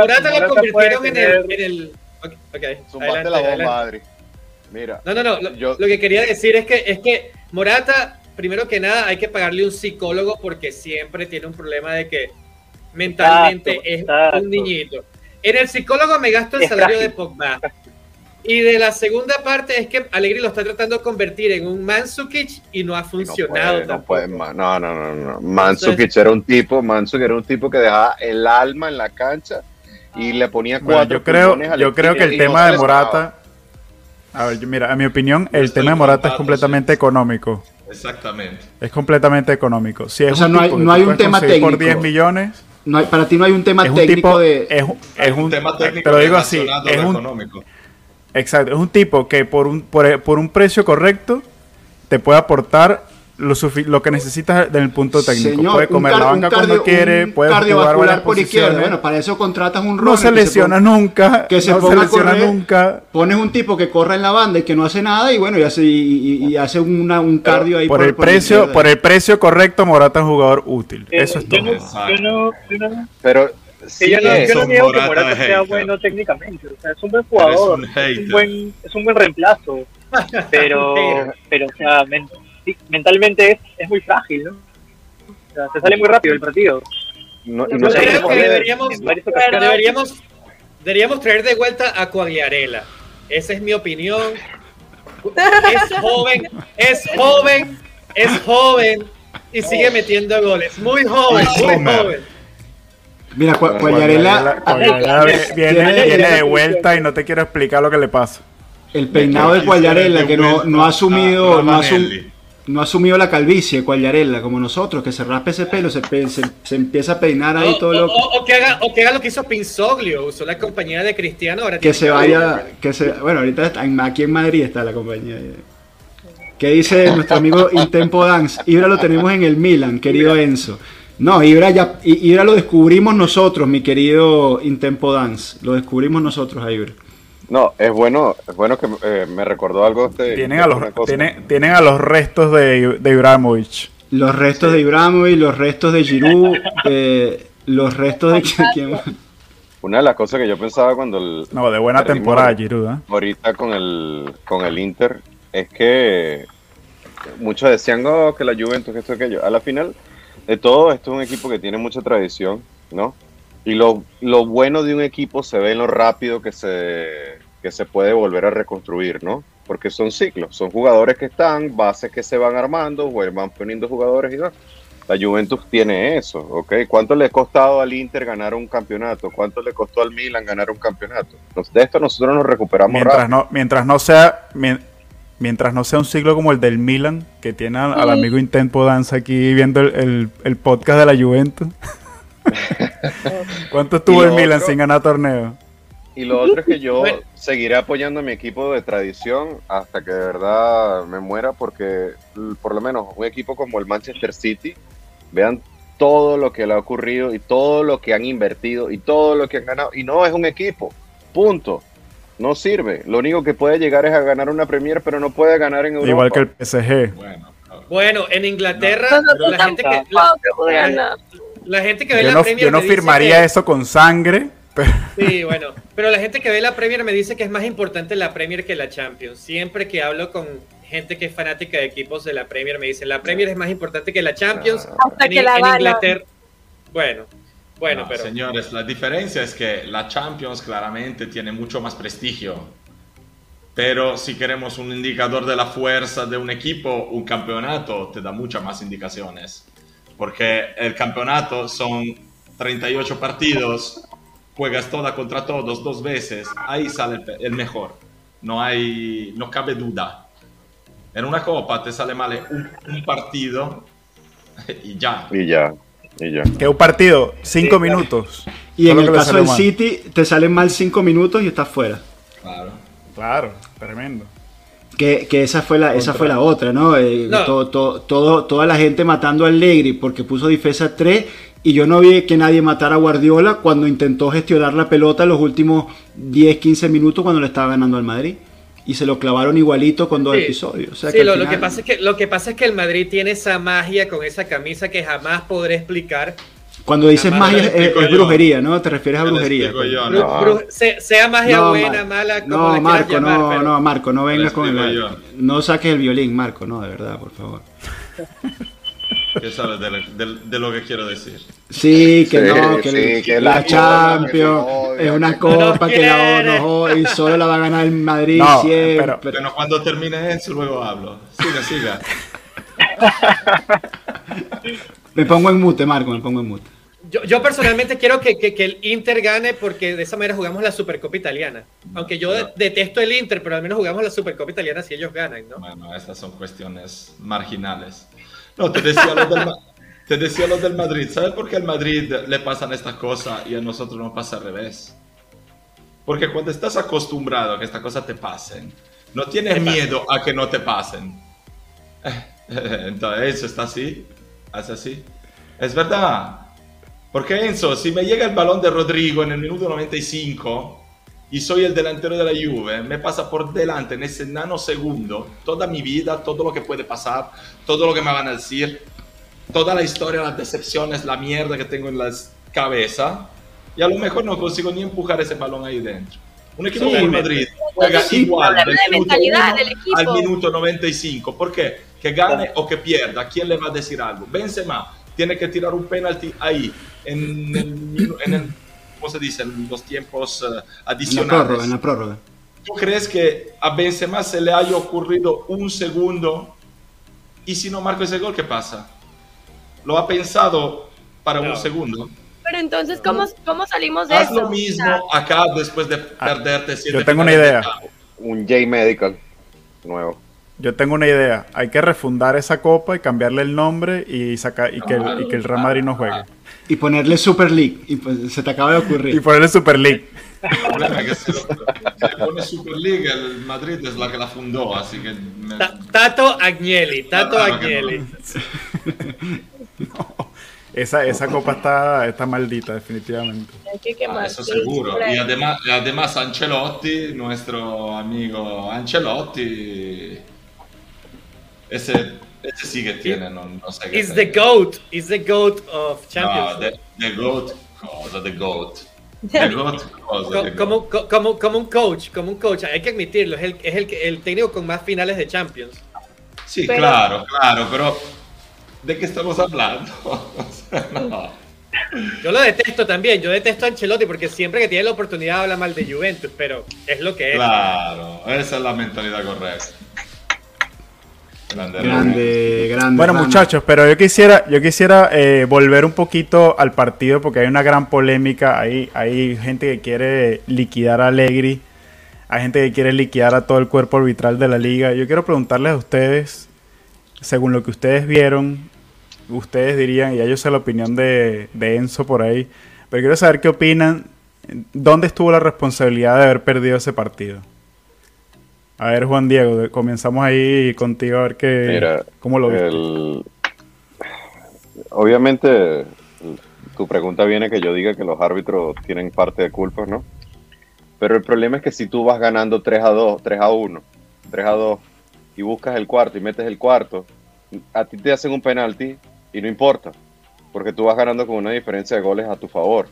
Morata- lo convirtieron en el. En el ok, ok, Zumbaste adelante, la bomba, adelante. Adri. Mira, No, no, no. Lo, Yo- lo que quería decir es que, es que Morata, primero que nada, hay que pagarle un psicólogo porque siempre tiene un problema de que mentalmente Exacto, es exacto. un niñito. En el psicólogo me gasto el Es salario de Pogba. Y de la segunda parte es que Alegri lo está tratando de convertir en un Mansukic y no ha no funcionado puede, no puede. No, no, no, no. Mansukic era un tipo, Mansukic era un tipo que dejaba el alma en la cancha y le ponía Bueno, cuatro yo creo, yo creo que el no tema de. Morata. A ver, yo- mira, a mi opinión, el tema de Morata es completamente sí. económico. Exactamente. Es completamente económico. Si es O sea, un no hay- no hay un tema conseguir por técnico. 10 millones, No hay- para ti no hay un tema es un técnico tipo de... es, un- es un, tema técnico te lo digo así, es un, económico. exacto, es un tipo que por un por, por un precio correcto te puede aportar lo, lo que necesitas del punto técnico. Señor, puede un comer la banca cuando quiere, un puede jugar cardiovascular varias por izquierda. Bueno, para eso contratas un no se que lesiona nunca, que se no se ponga a lesiona correr. nunca. Pones un tipo que corre en la banda y que no hace nada y bueno, y hace, y, y- hace una, un cardio ahí Por el precio, por el precio correcto, Morata es un jugador útil. Eh, Eso es yo todo. no, yo no, yo no, Pero sí yo no, yo niego que Morata sea hater. bueno técnicamente, o sea, es un buen jugador, un es un buen, es un buen reemplazo, pero, pero o sea, mentalmente es, es muy frágil, ¿no? O sea, se sale muy rápido el partido. No, no sé creo que deberíamos- Deberíamos, deberíamos traer de vuelta a Coagliarella. Esa es mi opinión. Es joven, es joven, es joven y sigue metiendo goles. Muy joven, muy joven. Mira, Guayarela viene, viene de vuelta y no te quiero explicar lo que le pasa. el peinado de Guayarela que no, no ha asumido, no ha, asum- Ravanelli. No ha asumido la calvicie, Guayarela, como nosotros, que se raspe ese pelo, se, pe- se, se empieza a peinar ahí O, todo o- loco. o- que haga, o que haga lo que hizo Pinzoglio, usó la compañía de Cristiano. Ahora que se vaya, que se, bueno, ahorita está aquí en Madrid está la compañía. ¿Qué dice nuestro amigo Intempo Dance? Ibra lo tenemos en el Milan, querido Enzo. No, Ibra ya, Ibra lo descubrimos nosotros, mi querido Intempo Dance. Lo descubrimos nosotros a Ibra. No, es bueno, es bueno que eh, me recordó algo este. Tienen a los, tienen, tienen a los restos de, de Ibrahimovic. Los restos de Ibrahimovic, los restos de Giroud, eh, los restos de quién más? Una de las cosas que yo pensaba cuando el, No, de buena temporada, Giroud. ¿eh? ahorita con el con el Inter es que muchos decían oh, que la Juventus que esto que aquello. A la final de todo esto es un equipo que tiene mucha tradición, ¿no? Y lo, lo bueno de un equipo se ve en lo rápido que se que se puede volver a reconstruir, ¿no? Porque son ciclos, son jugadores que están, bases que se van armando, van poniendo jugadores y va. La Juventus tiene eso, ¿ok? ¿Cuánto le ha costado al Inter ganar un campeonato? ¿Cuánto le costó al Milan ganar un campeonato? De esto nosotros nos recuperamos Mientras rápido. no, mientras no sea mien- mientras no sea un ciclo como el del Milan, que tiene al, al amigo Intempo Danza aquí viendo el, el- el podcast de la Juventus. ¿Cuánto estuvo el Milan otro- sin ganar torneo? Y lo otro es que yo Bueno. seguiré apoyando a mi equipo de tradición hasta que de verdad me muera, porque por lo menos un equipo como el Manchester City, vean todo lo que le ha ocurrido y todo lo que han invertido y todo lo que han ganado. Y no es un equipo, punto. No sirve. Lo único que puede llegar es a ganar una Premier, pero no puede ganar en Europa. Igual que el PSG. Bueno, Bueno, en Inglaterra, la, gente que, la. La gente que ve Yo la no, Premier yo no firmaría que- eso con sangre, pero Sí, bueno, pero la gente que ve la Premier me dice que es más importante la Premier que la Champions. Siempre que hablo con gente que es fanática de equipos de la Premier me dicen la Premier es más importante que la Champions. Hasta en, que la en. Inglaterra. Bueno, bueno, no, pero señores, la diferencia es que la Champions claramente tiene mucho más prestigio. Pero si queremos un indicador de la fuerza de un equipo, un campeonato te da muchas más indicaciones. Porque el campeonato son 38 partidos, juegas toda contra todos dos veces, ahí sale el, mejor. No, hay, no cabe duda. En una copa te sale mal un, un partido y ya. Y ya, y ya. que un partido, cinco minutos. Y en el caso del mal. City, te salen mal 5 minutos y estás fuera. Claro. Claro, tremendo. Que, que esa fue la, esa fue la otra, ¿no? Eh, No. todo- todo- todo- toda la gente matando a Allegri porque puso defensa 3 y yo no vi que nadie matara a Guardiola cuando intentó gestionar la pelota los últimos 10, 15 minutos cuando le estaba ganando al Madrid. Y se lo clavaron igualito con dos Sí. episodios. O sea Sí, que lo, que pasa es que, lo que pasa es que el Madrid tiene esa magia con esa camisa que jamás podré explicar. Cuando dices magia te es, brujería, ¿no? Te refieres a brujería. yo, No. bru- sea magia No, buena, mala, como No, la Marco, llamar, no, pero- no, Marco, no vengas con el... yo. No saques el violín, Marco, no, de verdad, por favor. ¿Qué sabes de, de- de lo que quiero decir? Sí, que Sí, no, que, sí, el- que la, la Champions es una copa que la odia y solo la va a ganar el Madrid No, siempre. pero- Bueno, cuando termine eso, luego hablo. Siga, siga. Me pongo en mute, Marco, me pongo en mute. Yo, yo personalmente quiero que, que- que el Inter gane porque de esa manera jugamos la Supercopa Italiana. Aunque yo de- detesto el Inter, pero al menos jugamos la Supercopa Italiana si ellos ganan, ¿no? Bueno, estas son cuestiones marginales. No, te decía lo del, te decía lo del Madrid. ¿Sabes por qué al Madrid le pasan estas cosas y a nosotros nos pasa al revés? Porque cuando estás acostumbrado a que estas cosas te pasen, no tienes miedo a que no te pasen. Entonces, eso está así, así. Es verdad. Porque Enzo, si me llega el balón de Rodrigo en el minuto 95 y soy el delantero de la Juve, me pasa por delante en ese nanosegundo toda mi vida, todo lo que puede pasar, todo lo que me van a decir, toda la historia, las decepciones, la mierda que tengo en la cabeza, y a lo mejor no consigo ni empujar ese balón ahí dentro. Un equipo Sí, como Madrid juega Sí, igual del de minuto mentalidad uno del equipo. al minuto 95. ¿Por qué? Que gane o que pierda, ¿quién le va a decir algo? Benzema tiene que tirar un penalti ahí, en el, en el- ¿cómo se dice? En los tiempos eh, En la adicionales. prórroga, en la prórroga. ¿Tú crees que a Benzema se le haya ocurrido un segundo y si no marca ese gol, qué pasa? ¿Lo ha pensado para No. un segundo? Pero entonces, ¿cómo, cómo salimos de Haz eso? lo mismo acá después de perderte siete yo tengo una idea. Un J Medical nuevo. Yo tengo una idea. Hay que refundar esa copa y cambiarle el nombre y sacar y que, y que el Real Madrid no juegue. Y ponerle Super League. Y pues, se te acaba de ocurrir. Y ponerle Super League. El problema es que si lo- si le pone Superliga, el Madrid es la que la fundó, así que... me- Tato Agnelli, Tato que Agnelli. Esa, esa copa está, está maldita, definitivamente. Ah, eso seguro. Y además, y además Ancelotti, nuestro amigo Ancelotti, ese, ese sí que tiene, no, no sé qué Is hacer. the GOAT, is the GOAT of No, Champions. the, the GOAT, cosa, the GOAT. The GOAT, cosa, the como, GOAT. como, como un coach, como un coach, hay que admitirlo, es el, es el, el técnico con más finales de Champions. Sí, Pero- claro, claro, pero ¿de qué estamos hablando? O sea, no. Yo lo detesto también, yo detesto a Ancelotti porque siempre que tiene la oportunidad habla mal de Juventus, pero es lo que es. Claro, esa es la mentalidad correcta. Grande, Grande, grande. Bueno, muchachos, pero yo quisiera, yo quisiera eh, volver un poquito al partido porque hay una gran polémica. Hay, hay gente que quiere liquidar a Allegri, hay gente que quiere liquidar a todo el cuerpo arbitral de la liga. Yo quiero preguntarles a ustedes, según lo que ustedes vieron, ustedes dirían, y ya yo sé la opinión de, de Enzo por ahí, pero quiero saber qué opinan. ¿Dónde estuvo la responsabilidad de haber perdido ese partido? A ver, Juan Diego, comenzamos ahí contigo a ver qué, Mira, cómo lo viste. el- obviamente tu pregunta viene que yo diga que los árbitros tienen parte de culpa, ¿no? Pero el problema es que si tú vas ganando 3 a 2, 3 a 1, 3 a 2 y buscas el cuarto y metes el cuarto, a ti te hacen un penalti y no importa, porque tú vas ganando con una diferencia de goles a tu favor,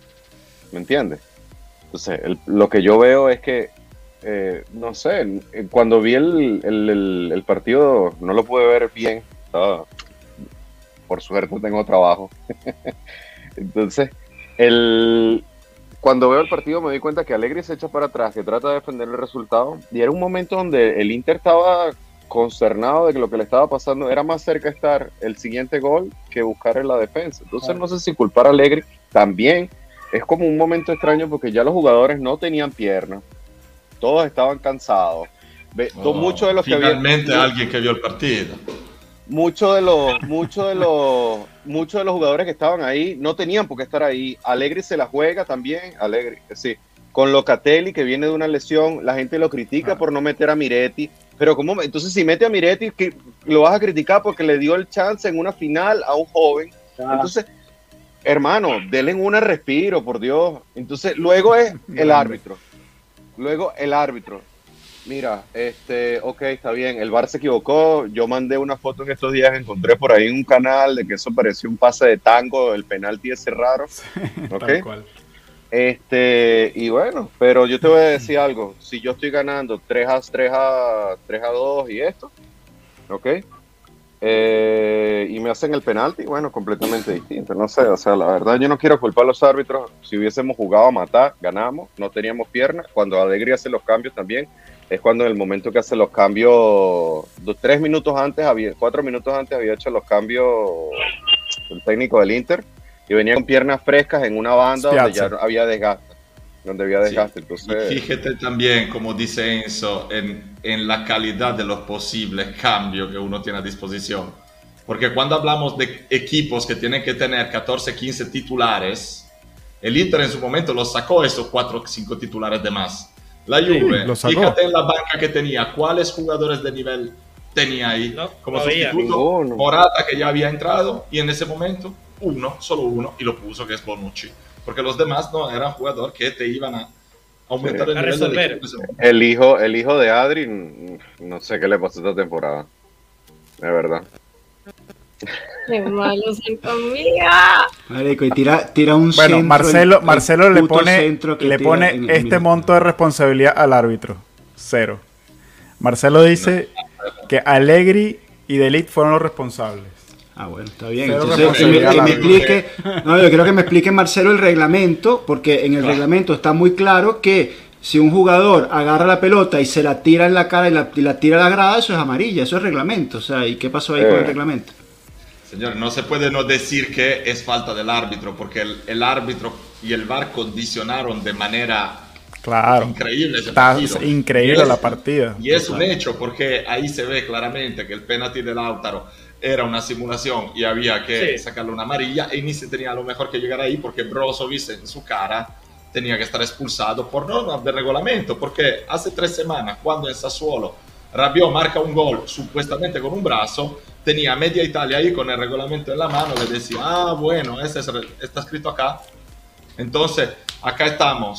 ¿me entiendes? Entonces, el- lo que yo veo es que eh, no sé, cuando vi el, el- partido no lo pude ver bien, por suerte tengo trabajo. Entonces, el, cuando veo el partido me di cuenta que Alegre se echa para atrás, que trata de defender el resultado, y era un momento donde el Inter estaba consternado de que lo que le estaba pasando era más cerca estar el siguiente gol que buscar en la defensa. Entonces, no sé si culpar a Alegre también. Es como un momento extraño porque ya los jugadores no tenían piernas, todos estaban cansados. Oh, muchos de los que habían- finalmente alguien que vio el partido. muchos de los muchos de los muchos de los jugadores que estaban ahí no tenían por qué estar ahí Alegri se la juega también Alegri sí con Locatelli que viene de una lesión la gente lo critica Ah. por no meter a Miretti pero ¿cómo? me- Entonces, si mete a Miretti, que lo vas a criticar porque le dio el chance en una final a un joven. Ah, Entonces, hermano, denle un respiro, por Dios. Entonces, luego es el árbitro. Luego el árbitro. Mira, este, ok, está bien, el VAR se equivocó. Yo mandé una foto en estos días, encontré por ahí un canal de que eso parecía un pase de tango, el penalti ese raro. Tal Ok. cual. Este, y bueno, pero yo te voy a decir algo. Si yo estoy ganando 3 a 3 a 3 a 2 y esto, ¿ok? Eh, y me hacen el penalti, bueno, completamente distinto. No sé, o sea, la verdad yo no quiero culpar a los árbitros. Si hubiésemos jugado a matar, ganamos, no teníamos piernas. Cuando Alegría hace los cambios también, es cuando en el momento que hace los cambios, dos, tres minutos antes, había, cuatro minutos antes había hecho los cambios el técnico del Inter y venía con piernas frescas en una banda donde ya Spiazza. había desgaste. Donde había Sí. desgaste. Y Entonces, fíjate también, como dice Enzo, en, en la calidad de los posibles cambios que uno tiene a disposición. Porque cuando hablamos de equipos que tienen que tener 14, 15 titulares, el Inter en su momento los sacó esos 4 o 5 titulares de más. La Juve, sacó. fíjate en la banca que tenía, cuáles jugadores de nivel tenía ahí No, como no sustituto. Ninguno. Morata que ya había entrado y en ese momento uno, solo uno, y lo puso que es Bonucci. Porque los demás no eran jugadores que te iban a aumentar Sí. el A nivel resolver. en momento. el hijo, el hijo de Adri, no sé qué le pasó esta temporada. De verdad. Qué malos son conmigo. Marico, y tira, tira un Bueno, centro, Marcelo, el- el Marcelo le pone, le pone en este monto de responsabilidad al árbitro. Cero. Marcelo dice que Allegri y Delit fueron los responsables. Ah, bueno, está bien. Cero Entonces, que me, que explique, no, yo quiero que me explique Marcelo el reglamento, porque en el reglamento está muy claro que si un jugador agarra la pelota y se la tira en la cara y la, y la tira a la grada, eso es amarilla, eso es reglamento. O sea, ¿y qué pasó ahí con Eh. el reglamento? Señor, no se puede no decir que es falta del árbitro, porque el, el árbitro y el VAR condicionaron de manera Claro. increíble ese Está partido. increíble es- la partida. Y es un hecho, porque ahí se ve claramente que el penalti de Lautaro era una simulación y había que Sí. sacarle una amarilla y ni se tenía lo mejor que llegar ahí porque Brozovic en su cara tenía que estar expulsado por normas de reglamento, porque hace tres semanas cuando en Sassuolo Rabiot marca un gol supuestamente con un brazo, tenía media Italia ahí con el reglamento en la mano que decía, ah, bueno, ese es está escrito acá. Entonces, acá estamos.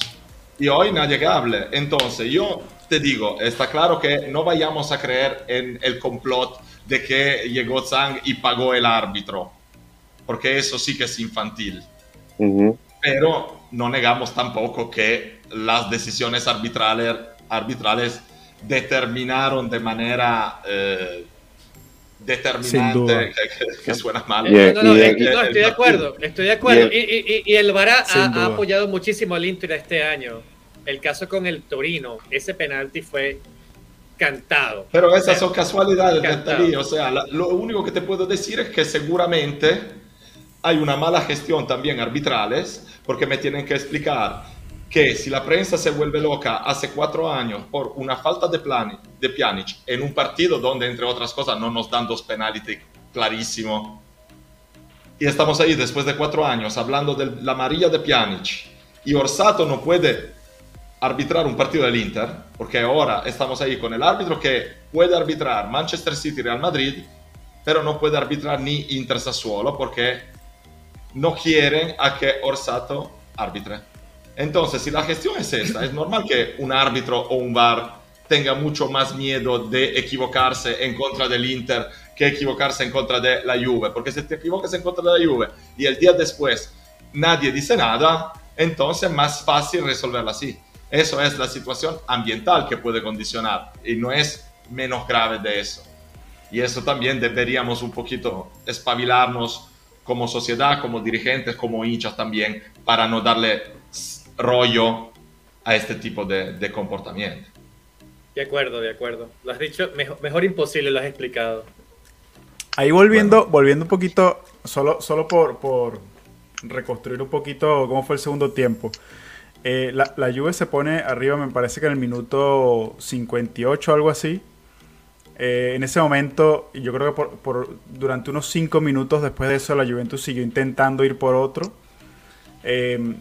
Y hoy nadie que hable. Entonces, yo te digo, está claro que no vayamos a creer en el complot de que llegó Zhang y pagó el árbitro, porque eso sí que es infantil. Ujú. Pero no negamos tampoco que las decisiones arbitrales, arbitrales determinaron de manera eh, determinante, que, que- que suena mal. Y el- No, no, y el- no, estoy de acuerdo, estoy de acuerdo. y Y, y- el VAR ha, ha apoyado muchísimo al Inter este año. El caso con el Torino, ese penalti fue cantado. Pero esas son casualidades de Encantado. Talí. O sea, la- lo único que te puedo decir es que seguramente hay una mala gestión también arbitrales, porque me tienen que explicar que si la prensa se vuelve loca hace cuatro años por una falta de, plani, de Pjanic en un partido donde, entre otras cosas, no nos dan dos penaltis clarísimo, y estamos ahí después de cuatro años hablando de la amarilla de Pjanic, y Orsato no puede arbitrar un partido del Inter, porque ahora estamos ahí con el árbitro que puede arbitrar Manchester City Real Madrid, pero no puede arbitrar ni Inter Sassuolo porque no quieren a que Orsato arbitre. Entonces, si la gestión es esta, es normal que un árbitro o un VAR tenga mucho más miedo de equivocarse en contra del Inter que equivocarse en contra de la Juve, porque si te equivocas en contra de la Juve y el día después nadie dice nada, entonces es más fácil resolverla así. Eso es la situación ambiental que puede condicionar y no es menos grave de eso. Y eso también deberíamos un poquito espabilarnos como sociedad, como dirigentes, como hinchas también, para no darle rollo a este tipo de, de comportamiento. De acuerdo, de acuerdo. Lo has dicho, mejor, mejor imposible lo has explicado. Ahí volviendo, volviendo un poquito, solo, solo por, por reconstruir un poquito cómo fue el segundo tiempo. Eh, la, la Juve se pone arriba, me parece que en el minuto 58 algo así. Eh, en ese momento, yo creo que por, por- durante unos 5 minutos después de eso, la Juventus siguió intentando ir por otro. Eh,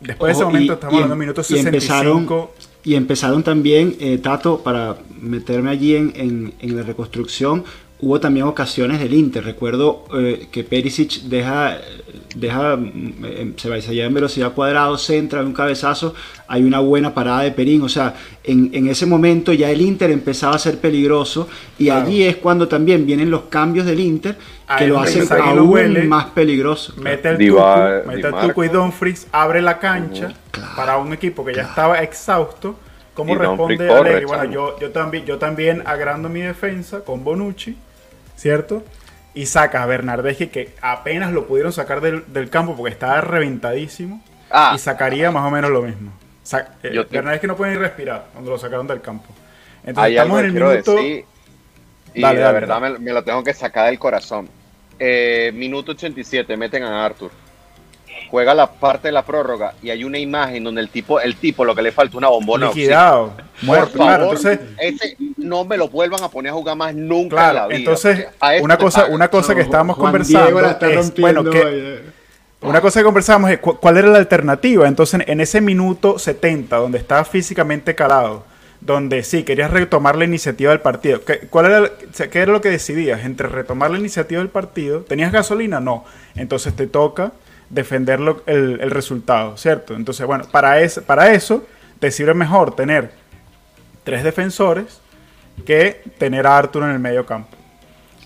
después de ese momento, y- estamos y hablando em- de minuto y empezaron- 65. Y empezaron también, Tato, para meterme allí en, en, en la reconstrucción, hubo también ocasiones del Inter. Recuerdo eh, que Perisic deja, deja mm, se va allá en velocidad cuadrado, centra un cabezazo, hay una buena parada de Perín. O sea, en, en ese momento ya el Inter empezaba a ser peligroso y Claro. allí es cuando también vienen los cambios del Inter que Ahí lo hacen aún huele, más peligroso. Mete el Diva- tucu, mete el tucu y. Dumfries, abre la cancha para un equipo que ya estaba exhausto. ¿Cómo Y responde Allegri? Bueno, yo, yo, también, yo también agrando mi defensa con Bonucci, ¿cierto? Y sacas a Bernardeschi, que apenas lo pudieron sacar del, del campo porque estaba reventadísimo. Ah. Y sacaría más o menos lo mismo. Sa- eh, Yo te- Bernardeschi no puede ni respirar cuando lo sacaron del campo. Entonces Hay algo estamos en el minuto... decir y Dale, dale, verdad dale. Me, me lo tengo que sacar del corazón. Eh, minuto 87, meten a Arthur. Juega la parte de la prórroga y hay una imagen donde el tipo, el tipo lo que le falta una bombona. liquidado, muerto. Por favor, Claro, entonces, ese no me lo vuelvan a poner a jugar más nunca en Claro, la vida. entonces eso una cosa, una cosa que estábamos Juan conversando es, bueno, que eh. una cosa que conversábamos es cu- cuál era la alternativa. Entonces, en ese minuto 70, donde estaba físicamente calado, donde sí querías retomar la iniciativa del partido, ¿qué, cuál era, ¿qué era lo que decidías? ¿Entre retomar la iniciativa del partido? ¿Tenías gasolina? No. Entonces te toca defender lo- el, el resultado, ¿cierto? Entonces, bueno, para, es- para eso te sirve mejor tener tres defensores que tener a Arthur en el medio campo.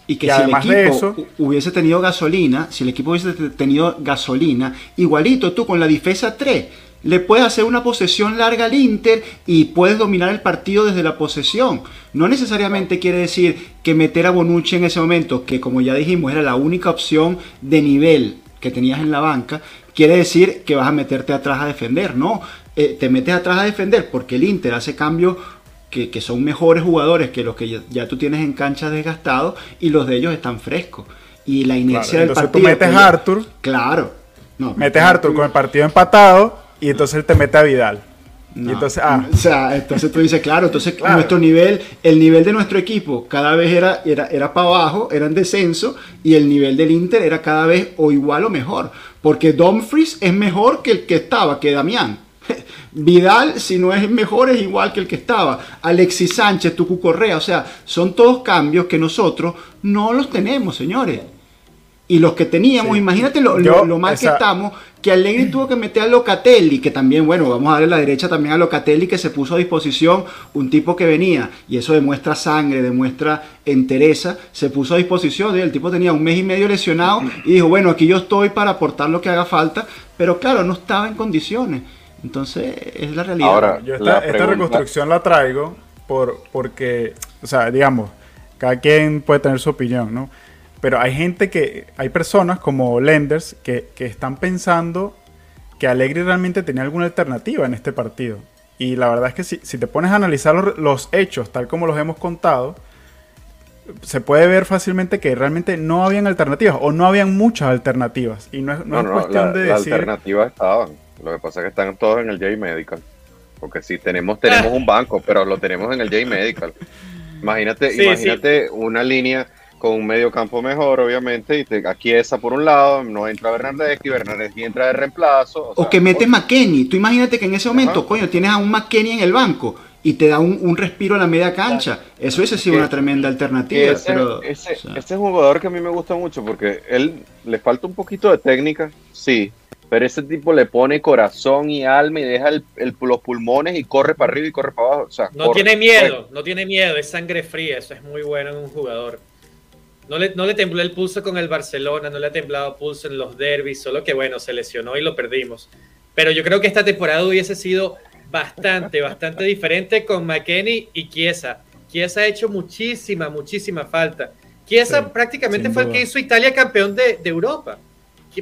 Y que Y si el además equipo de eso- hu- hubiese tenido gasolina, si el equipo hubiese te- tenido gasolina, igualito tú con la defensa 3, le puedes hacer una posesión larga al Inter y puedes dominar el partido desde la posesión. No necesariamente quiere decir que meter a Bonucci en ese momento, que como ya dijimos era la única opción de nivel que tenías en la banca, quiere decir que vas a meterte atrás a defender. No, Eh, te metes atrás a defender porque el Inter hace cambios que, que son mejores jugadores que los que ya, ya tú tienes en cancha desgastados y los de ellos están frescos. Y la inercia Claro, del entonces tú partido. metes a Arthur, Claro. No, metes a Arthur con el partido empatado y entonces él te mete a Vidal. No. Y entonces, ah, O sea, entonces tú dices, claro, entonces Claro. nuestro nivel, el nivel de nuestro equipo cada vez era, era, era para abajo, era en descenso, y el nivel del Inter era cada vez o igual o mejor. Porque Dumfries es mejor que el que estaba, que Damián. Vidal, si no es mejor, es igual que el que estaba. Alexis Sánchez, Tucu Correa, o sea, son todos cambios que nosotros no los tenemos, señores. Y los que teníamos, Sí. imagínate lo, Yo, lo- lo mal que estamos, que Allegri tuvo que meter a Locatelli, que también, bueno, vamos a darle la derecha también a Locatelli, que se puso a disposición, un tipo que venía, y eso demuestra sangre, demuestra entereza, se puso a disposición, y el tipo tenía un mes y medio lesionado, y dijo, bueno, aquí yo estoy para aportar lo que haga falta, pero claro, no estaba en condiciones. Entonces, es la realidad. Ahora, yo la esta, reconstrucción la traigo por, porque, o sea, digamos, cada quien puede tener su opinión, ¿no? Pero hay gente que, hay personas como Lenders que, que están pensando que Allegri realmente tenía alguna alternativa en este partido. Y la verdad es que si, si te pones a analizar los, los hechos tal como los hemos contado, se puede ver fácilmente que realmente no habían alternativas o no habían muchas alternativas. Y no es, No, no es no, cuestión la, de la decir... alternativa estaban. Lo que pasa es que están todos en el J Medical. Porque sí, tenemos, tenemos un banco, pero lo tenemos en el J Medical. Imagínate, Sí, imagínate una línea con un medio campo mejor, obviamente, y te, aquí esa por un lado, no entra Bernardeschi, Bernardeschi entra de reemplazo. O sea, que metes McKenny. Tú imagínate que en ese momento, Ajá. coño, tienes a un McKenny en el banco y te da un, un respiro a la media cancha. Eso hubiese sido Que- una tremenda alternativa. ese, pero, ese, o sea, ese es un jugador que a mí me gusta mucho porque él le falta un poquito de técnica, sí, pero ese tipo le pone corazón y alma y deja el- el- los pulmones y corre para arriba y corre para abajo. O sea, No corre, tiene corre. miedo, no tiene miedo, es sangre fría, eso es muy bueno en un jugador. No le, no le tembló el pulso con el Barcelona, no le ha temblado pulso en los derbis, solo que bueno, se lesionó y lo perdimos. Pero yo creo que esta temporada hubiese sido bastante, bastante diferente con McKenny y Chiesa. Chiesa ha hecho muchísima, muchísima falta. Chiesa Sí, prácticamente fue el que hizo Italia campeón de, de Europa.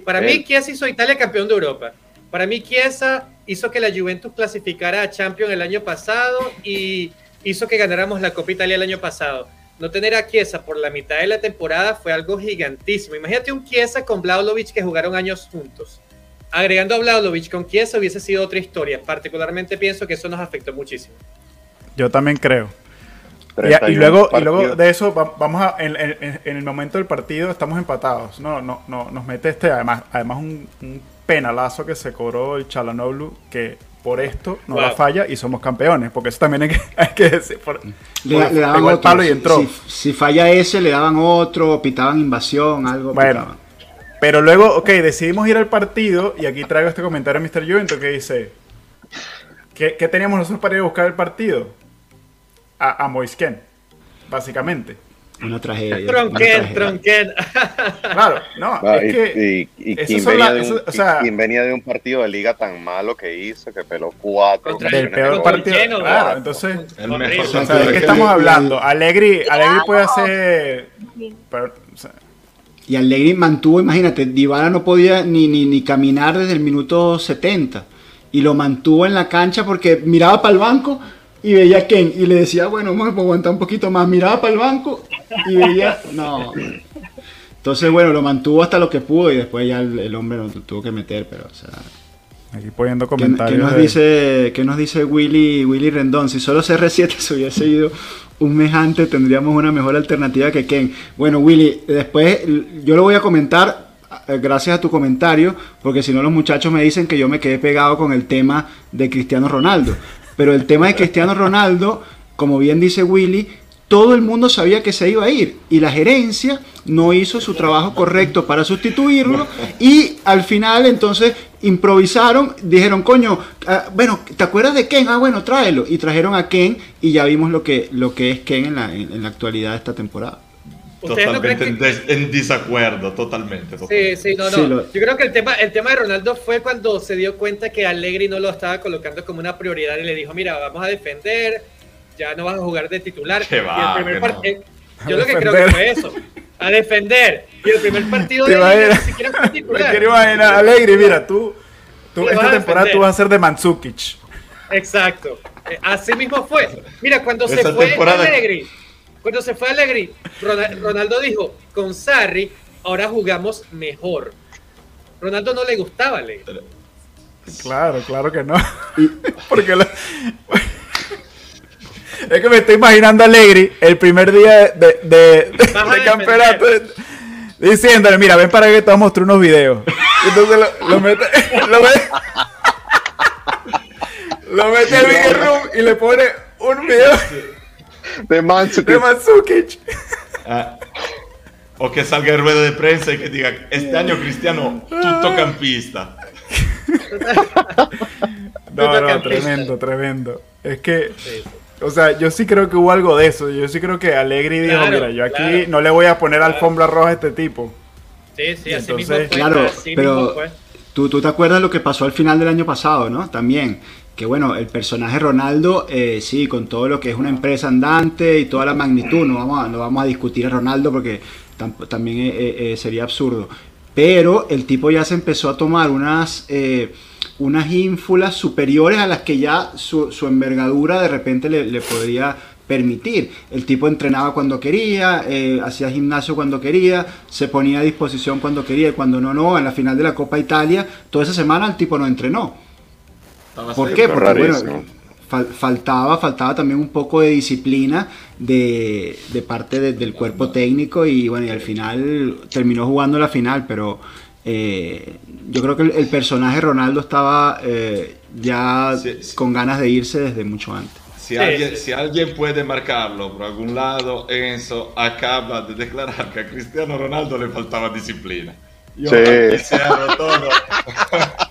Para mí, Él. Chiesa hizo Italia campeón de Europa. Para mí, Chiesa hizo que la Juventus clasificara a Champions el año pasado y hizo que ganáramos la Copa Italia el año pasado. No tener a Chiesa por la mitad de la temporada fue algo gigantísimo. Imagínate un Chiesa con Vlahovic que jugaron años juntos. Agregando a Vlahovic con Chiesa hubiese sido otra historia. Particularmente pienso que eso nos afectó muchísimo. Yo también creo. Y, 31 y luego, y partidos. luego de eso, va- vamos a, en, en- en el momento del partido estamos empatados. No, no, no, nos mete este, además, además un, un penalazo que se cobró el Chalanoglu, que por esto no Wow. la falla y somos campeones, porque eso también hay que, hay que decir. por- Le, daban otro. palo y entró. Si, si falla ese, le daban otro, pitaban invasión, algo. Bueno. pitaban. Pero luego, ok, decidimos ir al partido y aquí traigo este comentario a Mr. Juventus que dice, ¿qué, qué teníamos nosotros para ir a buscar el partido? A, a Moisken, básicamente. Una tragedia. una Tronquen, tragedia. tronquen. Claro, no, es y, que... y, y son venía la- de un, esas- o sea- venía de un partido de liga tan malo que hizo que peló cuatro. El- peor partido. Genoa. Claro, entonces... El mejor O sea, ¿de qué estamos hablando? Alegri, Alegri puede hacer... pero, o sea, Y Allegri mantuvo, imagínate, Dybala no podía ni, ni, ni caminar desde el minuto 70. Y lo mantuvo en la cancha porque miraba para el banco y veía a Ken. Y le decía, bueno, vamos a aguantar un poquito más. Miraba para el banco y veía... No. Entonces, bueno, lo mantuvo hasta lo que pudo y después ya el, el hombre lo tuvo que meter, pero, o sea... aquí poniendo ¿Qué, comentarios. qué nos de- dice, qué nos dice Willy, Willy Rendón? Si solo CR7 se hubiese ido un mes antes, tendríamos una mejor alternativa que Ken. Bueno, Willy, después yo lo voy a comentar eh, gracias a tu comentario, porque si no los muchachos me dicen que yo me quedé pegado con el tema de Cristiano Ronaldo. Pero el tema de Cristiano Ronaldo, como bien dice Willy, todo el mundo sabía que se iba a ir y la gerencia no hizo su trabajo correcto para sustituirlo y al final entonces improvisaron, dijeron, coño, ah, bueno, ¿te acuerdas de Ken? Ah, bueno, tráelo. Y trajeron a Ken y ya vimos lo que, lo que es Ken en la, en, en la actualidad de esta temporada. ¿Ustedes no creen Totalmente que- en, des- en desacuerdo, totalmente. Sí, totalmente. sí, no, no. Sí, lo- Yo creo que el tema, el tema de Ronaldo fue cuando se dio cuenta que Allegri no lo estaba colocando como una prioridad y le dijo, mira, vamos a defender, ya no vas a jugar de titular. Qué Y el va, primer que par- no. eh, A yo lo que creo defender. que fue eso, a defender. Y el primer partido de iba a Liga ir- ni siquiera fue Me titular. quiero imaginar, Alegre, mira, tú, tú esta temporada tú vas a ser de Mandzukic. Exacto. Eh, Así mismo fue. Mira, cuando se Esa fue temporada- Allegri, cuando se fue Allegri, Rona- Ronaldo dijo, con Sarri, ahora jugamos mejor. Ronaldo no le gustaba Allegri. Claro, claro que no. Porque la- es que me estoy imaginando a Alegri el primer día de, de, de- Vas a de campeonato diciéndole, mira, ven para que te voy a mostrar unos videos. Entonces lo, lo mete, lo mete, lo mete al Big Room y le pone un video De Manchester. de Mandzukic. Ah, o que salga en rueda de prensa y que diga, este año Cristiano, tuttocampista. No, no, tremendo, tremendo. Es que, o sea, yo sí creo que hubo algo de eso. Yo sí creo que Alegri dijo, Claro, mira, yo aquí claro. no le voy a poner alfombra roja a este tipo. Sí, sí, así entonces- mismo fue. Claro, así mismo pero fue. tú, tú te acuerdas lo que pasó al final del año pasado, ¿no? También, que bueno, el personaje Ronaldo, eh, sí, con todo lo que es una empresa andante y toda la magnitud, no vamos a, no vamos a discutir a Ronaldo porque tam- también eh, eh, eh, sería absurdo. Pero el tipo ya se empezó a tomar unas, unas ínfulas superiores a las que ya su, su envergadura de repente le, le podría permitir. El tipo entrenaba cuando quería, hacía gimnasio cuando quería, se ponía a disposición cuando quería y cuando no, no. En la final de la Copa Italia, toda esa semana el tipo no entrenó. ¿Por qué? Porque bueno, fal- faltaba, faltaba también un poco de disciplina de, de parte de- del cuerpo técnico y bueno, y al final terminó jugando la final, pero eh, yo creo que el, el personaje Ronaldo estaba eh, ya Sí, sí. con ganas de irse desde mucho antes. Si, alguien, sí. si alguien puede marcarlo por algún lado, Enzo acaba de declarar que a Cristiano Ronaldo le faltaba disciplina. Yo Sí. todo.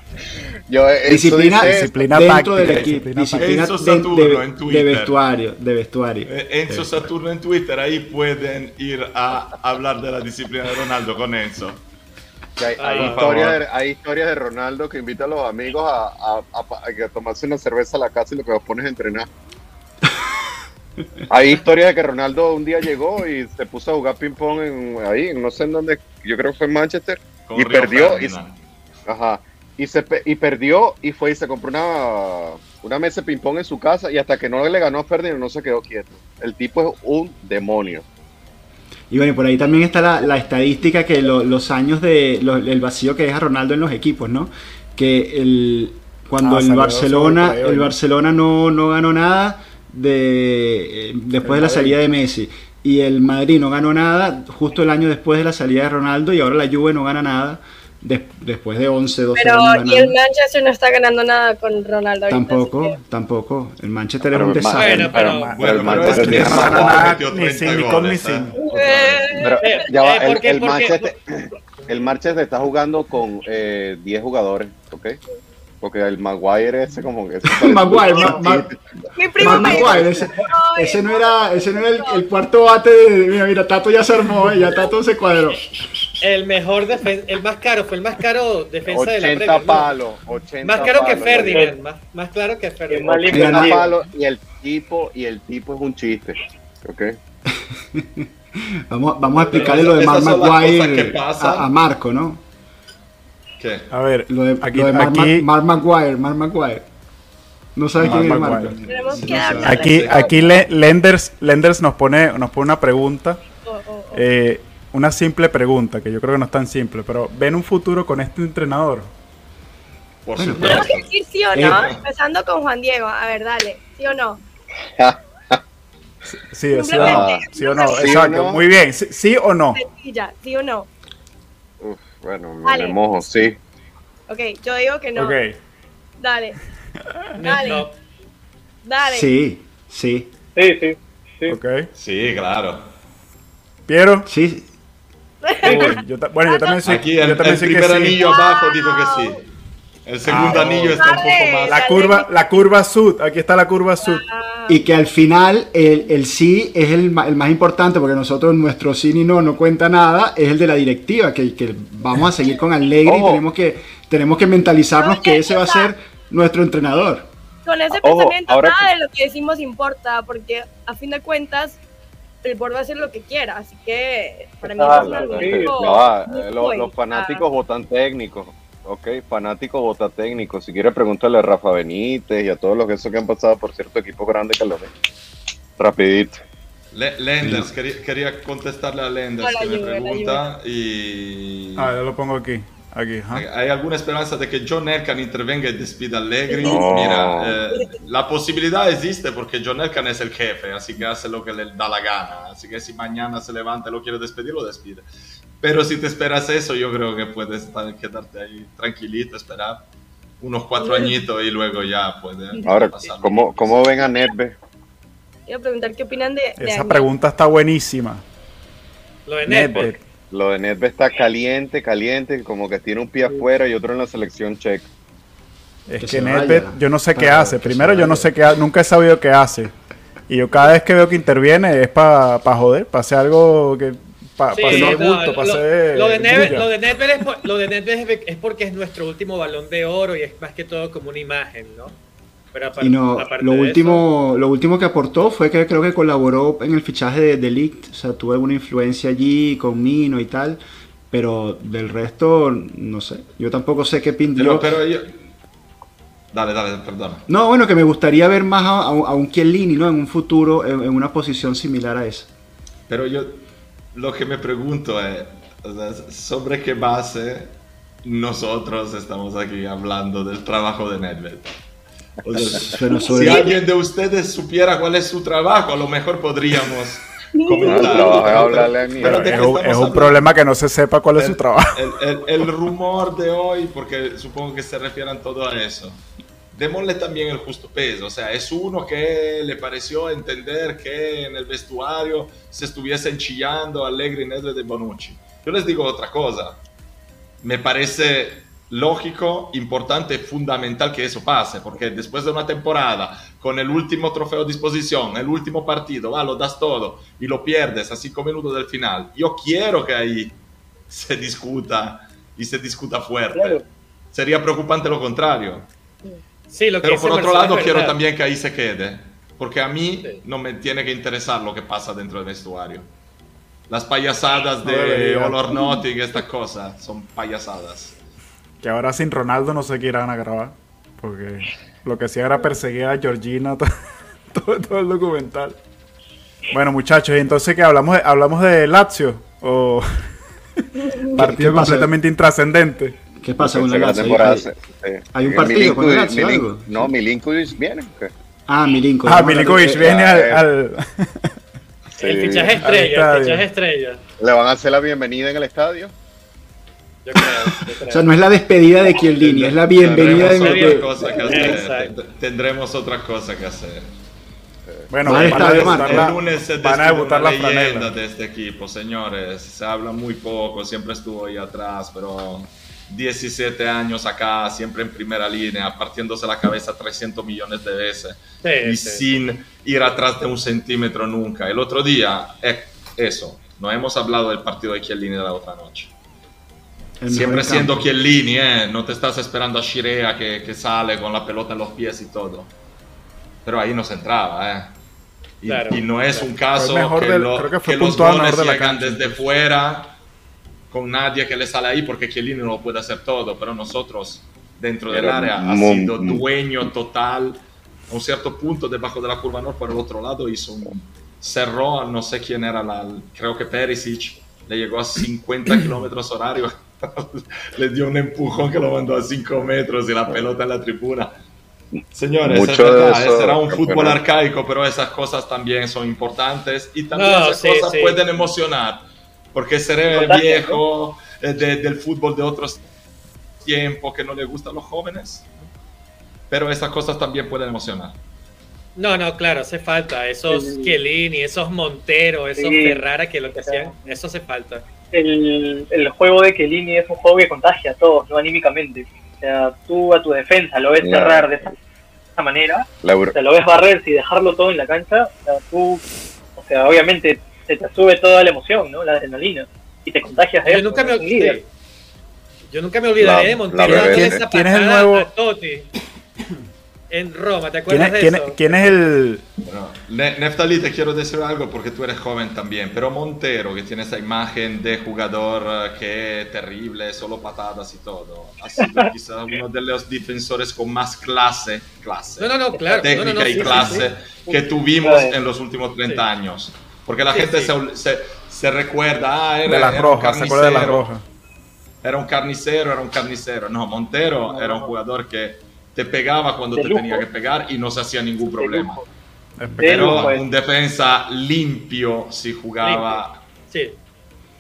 Yo, eso Disciplina, dice- disciplina dentro del equipo, disciplina disciplina Enzo de- Saturno de, en de Twitter. vestuario, de vestuario. Eh, Enzo Saturno en Twitter, ahí pueden ir a hablar de la disciplina de Ronaldo con Enzo. hay, hay historias favor. de, hay historias de Ronaldo que invita a los amigos a, a- a- a que tomarse una cerveza a la casa y lo que los pones a entrenar. Hay historias de que Ronaldo un día llegó y se puso a jugar ping-pong en, ahí, en no sé en dónde, yo creo que fue en Manchester, Con y Río perdió. Y, ajá, y, se, pe- y perdió y fue y se compró una, una mesa de ping-pong en su casa y hasta que no le ganó a Ferdinand no se quedó quieto. El tipo es un demonio. Y bueno, y por ahí también está la, la estadística que lo- los años de lo- el vacío que deja Ronaldo en los equipos, ¿no? Que el cuando Ah, el Barcelona el ¿no? Barcelona no, no ganó nada de eh, después de la Madrid. salida de Messi y el Madrid no ganó nada justo el año después de la salida de Ronaldo y ahora la Juve no gana nada des- después de 11, 12 Pero años y el. Manchester no está ganando nada con Ronaldo. Tampoco, tampoco. El Manchester Pero era un desastre. Bueno, pero- pero- pero Bueno, el pero Manchester es que tiene Ronaldo más Ronaldo goles. metió ni 30 sin ni con goles, ni sin. Otra vez. que- Pero ya va, el, ¿por qué? el ¿Por qué? Manchester, el Manchester está jugando con eh, 10 jugadores, ¿ok? Porque el Maguire ese como que... Maguire, Ma- Ma- Mi primo Mark me dijo, Maguire, ese, "Ay, ese no era, ese no era el, el cuarto bate de. Mira, mira, Tato ya se armó, eh, ya Tato se cuadró. El mejor defen- el más caro, fue el más caro defensa de la 80 Premier. 80 Más caro que Ferdinand, más, más claro que más Ferdinand. 80 Mira, palos y el tipo, y el tipo es un chiste, ¿ok? Vamos, vamos a explicarle Pero lo de Mark Maguire a, a Marco, ¿no? ¿Qué? A ver, Lo de, aquí, lo de Mark, aquí, Mark Maguire, Mark Maguire. No sabe Mark quién es. Marco. Aquí, aquí Le- Lenders, Lenders nos pone, nos pone una pregunta, oh, oh, oh. eh, una simple pregunta, que yo creo que no es tan simple, pero ¿ven un futuro con este entrenador? Por Bueno, supuesto. Tenemos que decir sí o no, Eh. empezando con Juan Diego. A ver, dale, sí o no. Sí, sí o no, Simplemente. sí o no, Sí o exacto, no. muy bien, sí, sí o no. Sencilla, sí o no. Uf, bueno, me, Vale. me mojo, sí. Ok, yo digo que no. Ok, Dale, dale, No, dale. Sí, sí, Sí, sí. sí. ok. Sí, claro. Piero, sí. Yo bueno, yo también soy, Aquí yo el, también el soy que primer sí. anillo abajo dijo que sí. El segundo Ah, anillo está un poco más. La curva, la curva sud, aquí está la curva sud. Ah, Y que al final el, el sí es el, el más importante porque nosotros nuestro sí ni no no cuenta nada, es el de la directiva, que, que vamos a seguir con Allegri y Ojo. tenemos que, tenemos que mentalizarnos que ese va a ser nuestro entrenador. Con ese Ojo, pensamiento, ahora nada que- de lo que decimos importa, porque a fin de cuentas, el board va a hacer lo que quiera. Así que para mí Ah, es un argumento eh, los fanáticos votan técnicos, ok, fanáticos votan técnicos. Si quieres preguntarle a Rafa Benítez y a todos los que esos que han pasado por cierto equipo grande que lo ven. Rapidito. Le- Lenders, quería, quería contestarle a Lenders Hola, que me Juve, hola, pregunta y... Ah, yo lo pongo aquí, aquí, ajá. ¿Hay alguna esperanza de que John Elkan intervenga y despida a Allegri? No. Mira, eh, la posibilidad existe porque John Elkan es el jefe, así que hace lo que le da la gana. Así que si mañana se levanta y lo quiere despedir, lo despide. Pero si te esperas eso, yo creo que puedes estar- quedarte ahí tranquilito, esperar unos cuatro añitos y luego ya puede Ahora, ¿cómo, cómo ven a Nedved? Iba a preguntar qué opinan de, de Esa pregunta está buenísima. lo de Nedved. Lo de Nedved está caliente, caliente, como que tiene un pie afuera y otro en la selección checa. Es Que que Nedved, yo no sé qué Para hace. Primero, yo no sé qué ha- nunca he sabido qué hace. Y yo cada vez que veo que interviene es para joder, para hacer algo que. Para Sí, hacer no, bulto, lo, para hacer. lo de Nedved, bulla. lo de Nedved es, por- lo de Nedved es, es porque es nuestro último balón de oro y es más que todo como una imagen, ¿no? Pero aparte, Y no, aparte lo último, lo último que aportó fue que creo que colaboró en el fichaje de, de Ligt, o sea, tuvo alguna influencia allí con Mino y tal, pero del resto, no sé, yo tampoco sé qué Pero, pintió. pero yo... Dale, dale, perdona. No, bueno, que me gustaría ver más a, a un- a un Chiellini, ¿no? En un futuro, en, en una posición similar a esa. Pero yo lo que me pregunto es, o sea, ¿sobre qué base nosotros estamos aquí hablando del trabajo de Nedved? O sea, Pero si sobre- alguien de ustedes supiera cuál es su trabajo, a lo mejor podríamos No, el comentar. trabajo es hablarle a mí. Pero Pero ¿de es, qué un, es un problema que no se sepa cuál es su El- trabajo. El, el- el rumor de hoy, porque supongo que se refieran todo a eso. Démosle también el justo peso. O sea, es uno que le pareció entender que en el vestuario se estuviesen chillando Allegri, Nedved y Bonucci. Yo les digo otra cosa. Me parece lógico, importante, fundamental que eso pase, porque después de una temporada con el último trofeo a disposición, el último partido, va, lo das todo y lo pierdes a cinco minutos del final. Yo quiero que ahí se discuta y se discuta fuerte. Claro. Sería preocupante lo contrario. Sí, lo que Pero por otro lado quiero también que ahí se quede, porque a mí Sí. no me tiene que interesar lo que pasa dentro del vestuario. Las payasadas de Naughty y estas cosas son payasadas. Que ahora sin Ronaldo no sé qué irán a grabar. Porque lo que hacía era perseguir a Georgina todo, todo, todo el documental. Bueno, muchachos, y entonces que hablamos de, hablamos de Lazio o partido completamente intrascendente. ¿Qué pasa con la Lazio? Hay- eh, hay un eh, partido con Lazio, algo. No, Milinkovic viene. Ah, Milinkovic. Ah, Milinkovic viene al... eh, al- Sí. El fichaje estrella, el fichaje estrella. Le van a hacer la bienvenida en el estadio. Yo creo, yo creo. O sea, no es la despedida de Chiellini, es la bienvenida de cosa que hacer. Tendremos otra cosa que hacer. Bueno, Vale, van a debutar El la, lunes se van a debutar una la leyenda de este equipo, señores. Se habla muy poco, siempre estuvo ahí atrás, pero 17 años acá, siempre en primera línea, partiéndose la cabeza 300 millones de veces Sí, y sí. sin ir atrás de un centímetro nunca. El otro día, eh, eso, no hemos hablado del partido de Chiellini de la otra noche. El Siempre siendo. Chiellini, eh, no te estás esperando a Shirea que, que sale con la pelota en los pies y todo. Pero ahí no se entraba, eh. Y, Claro, y no es claro. un caso que, del- lo- creo que fue que los goles de llegan cancha. desde fuera con nadie que le sale ahí porque Chiellini no lo puede hacer todo, pero nosotros dentro del área ha sido dueño total a un cierto punto debajo de la curva norte por el otro lado hizo un cerró a no sé quién era la creo que Perisic le llegó a 50 kilómetros horarios le dio un empujón que lo mandó a 5 metros y la pelota en la tribuna Señores, Mucho es verdad, eso, será un fútbol arcaico, pero esas cosas también son importantes y también No, esas sí, cosas sí. pueden emocionar, porque seré Importante, viejo eh, de- del fútbol de otros tiempos que no le gustan a los jóvenes, pero esas cosas también pueden emocionar. No, no, claro, hace falta. Esos Sí. Chiellini, esos Montero, esos Sí. Ferrara que lo que hacían, eso hace falta. El, el juego de Kelini es un juego que contagia a todos, ¿no? Anímicamente. O sea, tú a tu defensa lo ves cerrar de esa, esa manera, o sea, lo ves barrerse y dejarlo todo en la cancha, o sea, tú, o sea, obviamente se te sube toda la emoción, ¿no? La adrenalina. Y te contagias de Yo eso, nunca, me, eres un líder. sí. Yo nunca me olvidaré de Montero bebé. dándole ¿Quién- esa quién es el nuevo- en Roma, ¿te ¿Quién acuerdas es, de quién, eso? quién es el, Bueno, Ne- Neftali, te quiero decir algo porque tú eres joven también, pero Montero, que tiene esa imagen de jugador eh, que es terrible, solo patadas y todo, ha sido quizás uno de los defensores con más clase, clase No, no, no, claro. técnica no, no, no, y sí, sí, clase sí. que tuvimos Sí. en los últimos 30 Sí. años. Porque la Sí, gente sí. Se, se- se recuerda, ah, era, de las era un rojas? ¿Se acuerda de las rojas? Era un carnicero, era un carnicero. No, Montero era un jugador que te pegaba cuando De te lujo. tenía que pegar y no se hacía ningún De problema. lujo. Lujo, Pero pues. un defensa limpio si jugaba Sí,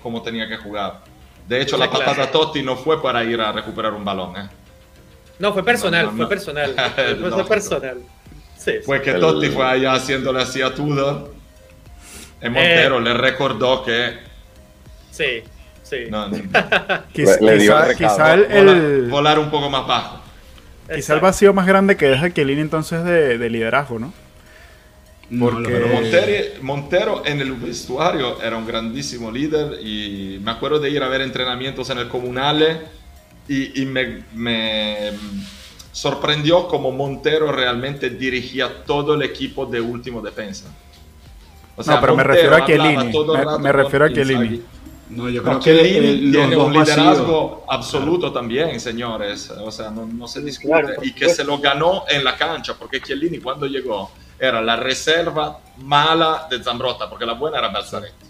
como tenía que jugar. De hecho, La la patada clase. Totti no fue para ir a recuperar un balón, ¿eh? no, fue personal, No, no, fue no. personal. Fue, fue Lógico. personal. Sí, sí. Fue que El- Totti fue allá haciéndole así a Tudor. Eh. Y Montero le recordó que sí, sí. no, no, Quiz- Le- le dio quizá, el quizá el, volar, el- volar un poco más bajo. Quizá el vacío más grande que deja Chiellini entonces de, de liderazgo, ¿no? No, Porque- lo- Pero Montero, Montero en el vestuario era un grandísimo líder y me acuerdo de ir a ver entrenamientos en el Comunale y, y me, me sorprendió como Montero realmente dirigía todo el equipo de último defensa. O No, pero me refiero a Chiellini, me- refiero a. Chiellini. No, yo No, creo que tiene un liderazgo absoluto también, señores. O sea, no, no se discute. Claro, y que se lo ganó en la cancha, porque Chiellini cuando llegó era la reserva mala de Zambrotta, porque la buena era Balzaretti.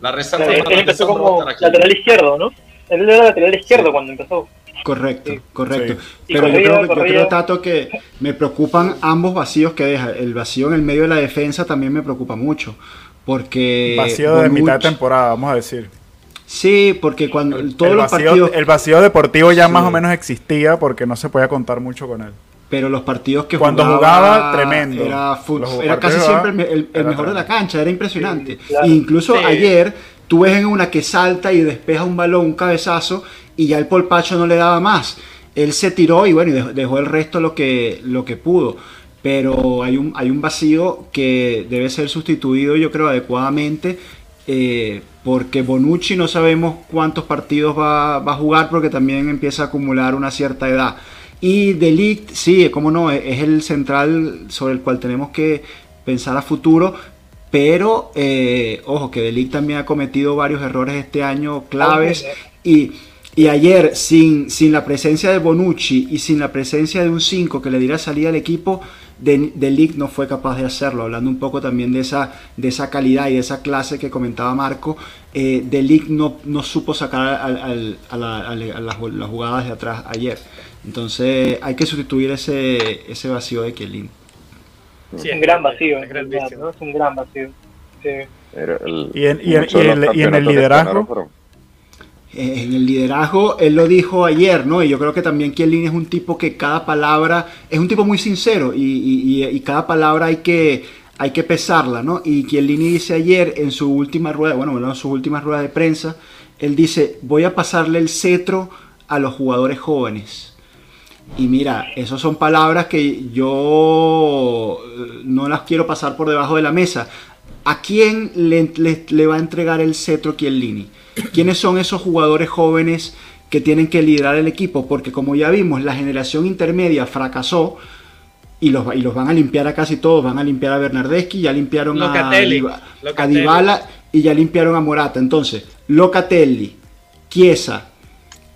La reserva Él, mala él de empezó Zambrotta como era lateral izquierdo, ¿no? Él era lateral izquierdo cuando empezó. Correcto, Sí. correcto. Sí. Pero yo, creo, que- yo creo, Tato, que me preocupan ambos vacíos que deja. El vacío en el medio de la defensa también me preocupa mucho. Porque. Vacío de Bonucci- mitad de temporada, vamos a decir. Sí, porque cuando todos el, los partidos. el vacío deportivo ya Sí. más o menos existía porque no se podía contar mucho con él. Pero los partidos que Cuando jugaba, tremendo. Era, Los era casi siempre el, el- el mejor de la cancha, era impresionante. Sí, claro. E incluso Sí. ayer, tú ves en una que salta y despeja un balón, un cabezazo, y ya el polpacho no le daba más. Él se tiró y bueno, y dejó, dejó el resto lo que, lo que pudo. Pero hay un, hay un vacío que debe ser sustituido, yo creo, adecuadamente. Eh, porque Bonucci no sabemos cuántos partidos va, va a jugar porque también empieza a acumular una cierta edad. Y De Ligt, sí, cómo no, es el central sobre el cual tenemos que pensar a futuro. Pero, eh, ojo, que De Ligt también ha cometido varios errores este año claves. Y, y ayer, sin, sin la presencia de Bonucci y sin la presencia de un 5 que le diera salida al equipo, de, de Ligt no fue capaz de hacerlo. Hablando un poco también de esa, de esa calidad y de esa clase que comentaba Marco, eh, de Ligt no, no supo sacar al- al- a, la- a la- a las, las jugadas de atrás ayer. Entonces hay que sustituir ese, ese vacío de Chiellini. Sí, Es un gran vacío, es grandísimo. ¿no? Es un gran vacío. Sí. El- Y en- y y y en el liderazgo. Eh, en el liderazgo, él lo dijo ayer, ¿no? Y yo creo que también Kielini es un tipo que cada palabra, es un tipo muy sincero y, cada palabra hay que, hay que pesarla, ¿no? Y Kielini dice ayer en su última rueda, bueno, en su última rueda de prensa, él dice, voy a pasarle el cetro a los jugadores jóvenes. Y mira, esas son palabras que yo eh, no las quiero pasar por debajo de la mesa. ¿A quién le, le, va a entregar el cetro Chiellini? ¿Quiénes son esos jugadores jóvenes que tienen que liderar el equipo? Porque como ya vimos, la generación intermedia fracasó y los, y los van a limpiar a casi todos. Van a limpiar a Bernardeschi, ya limpiaron a, a Dybala y ya limpiaron a Morata. Entonces, Locatelli, Chiesa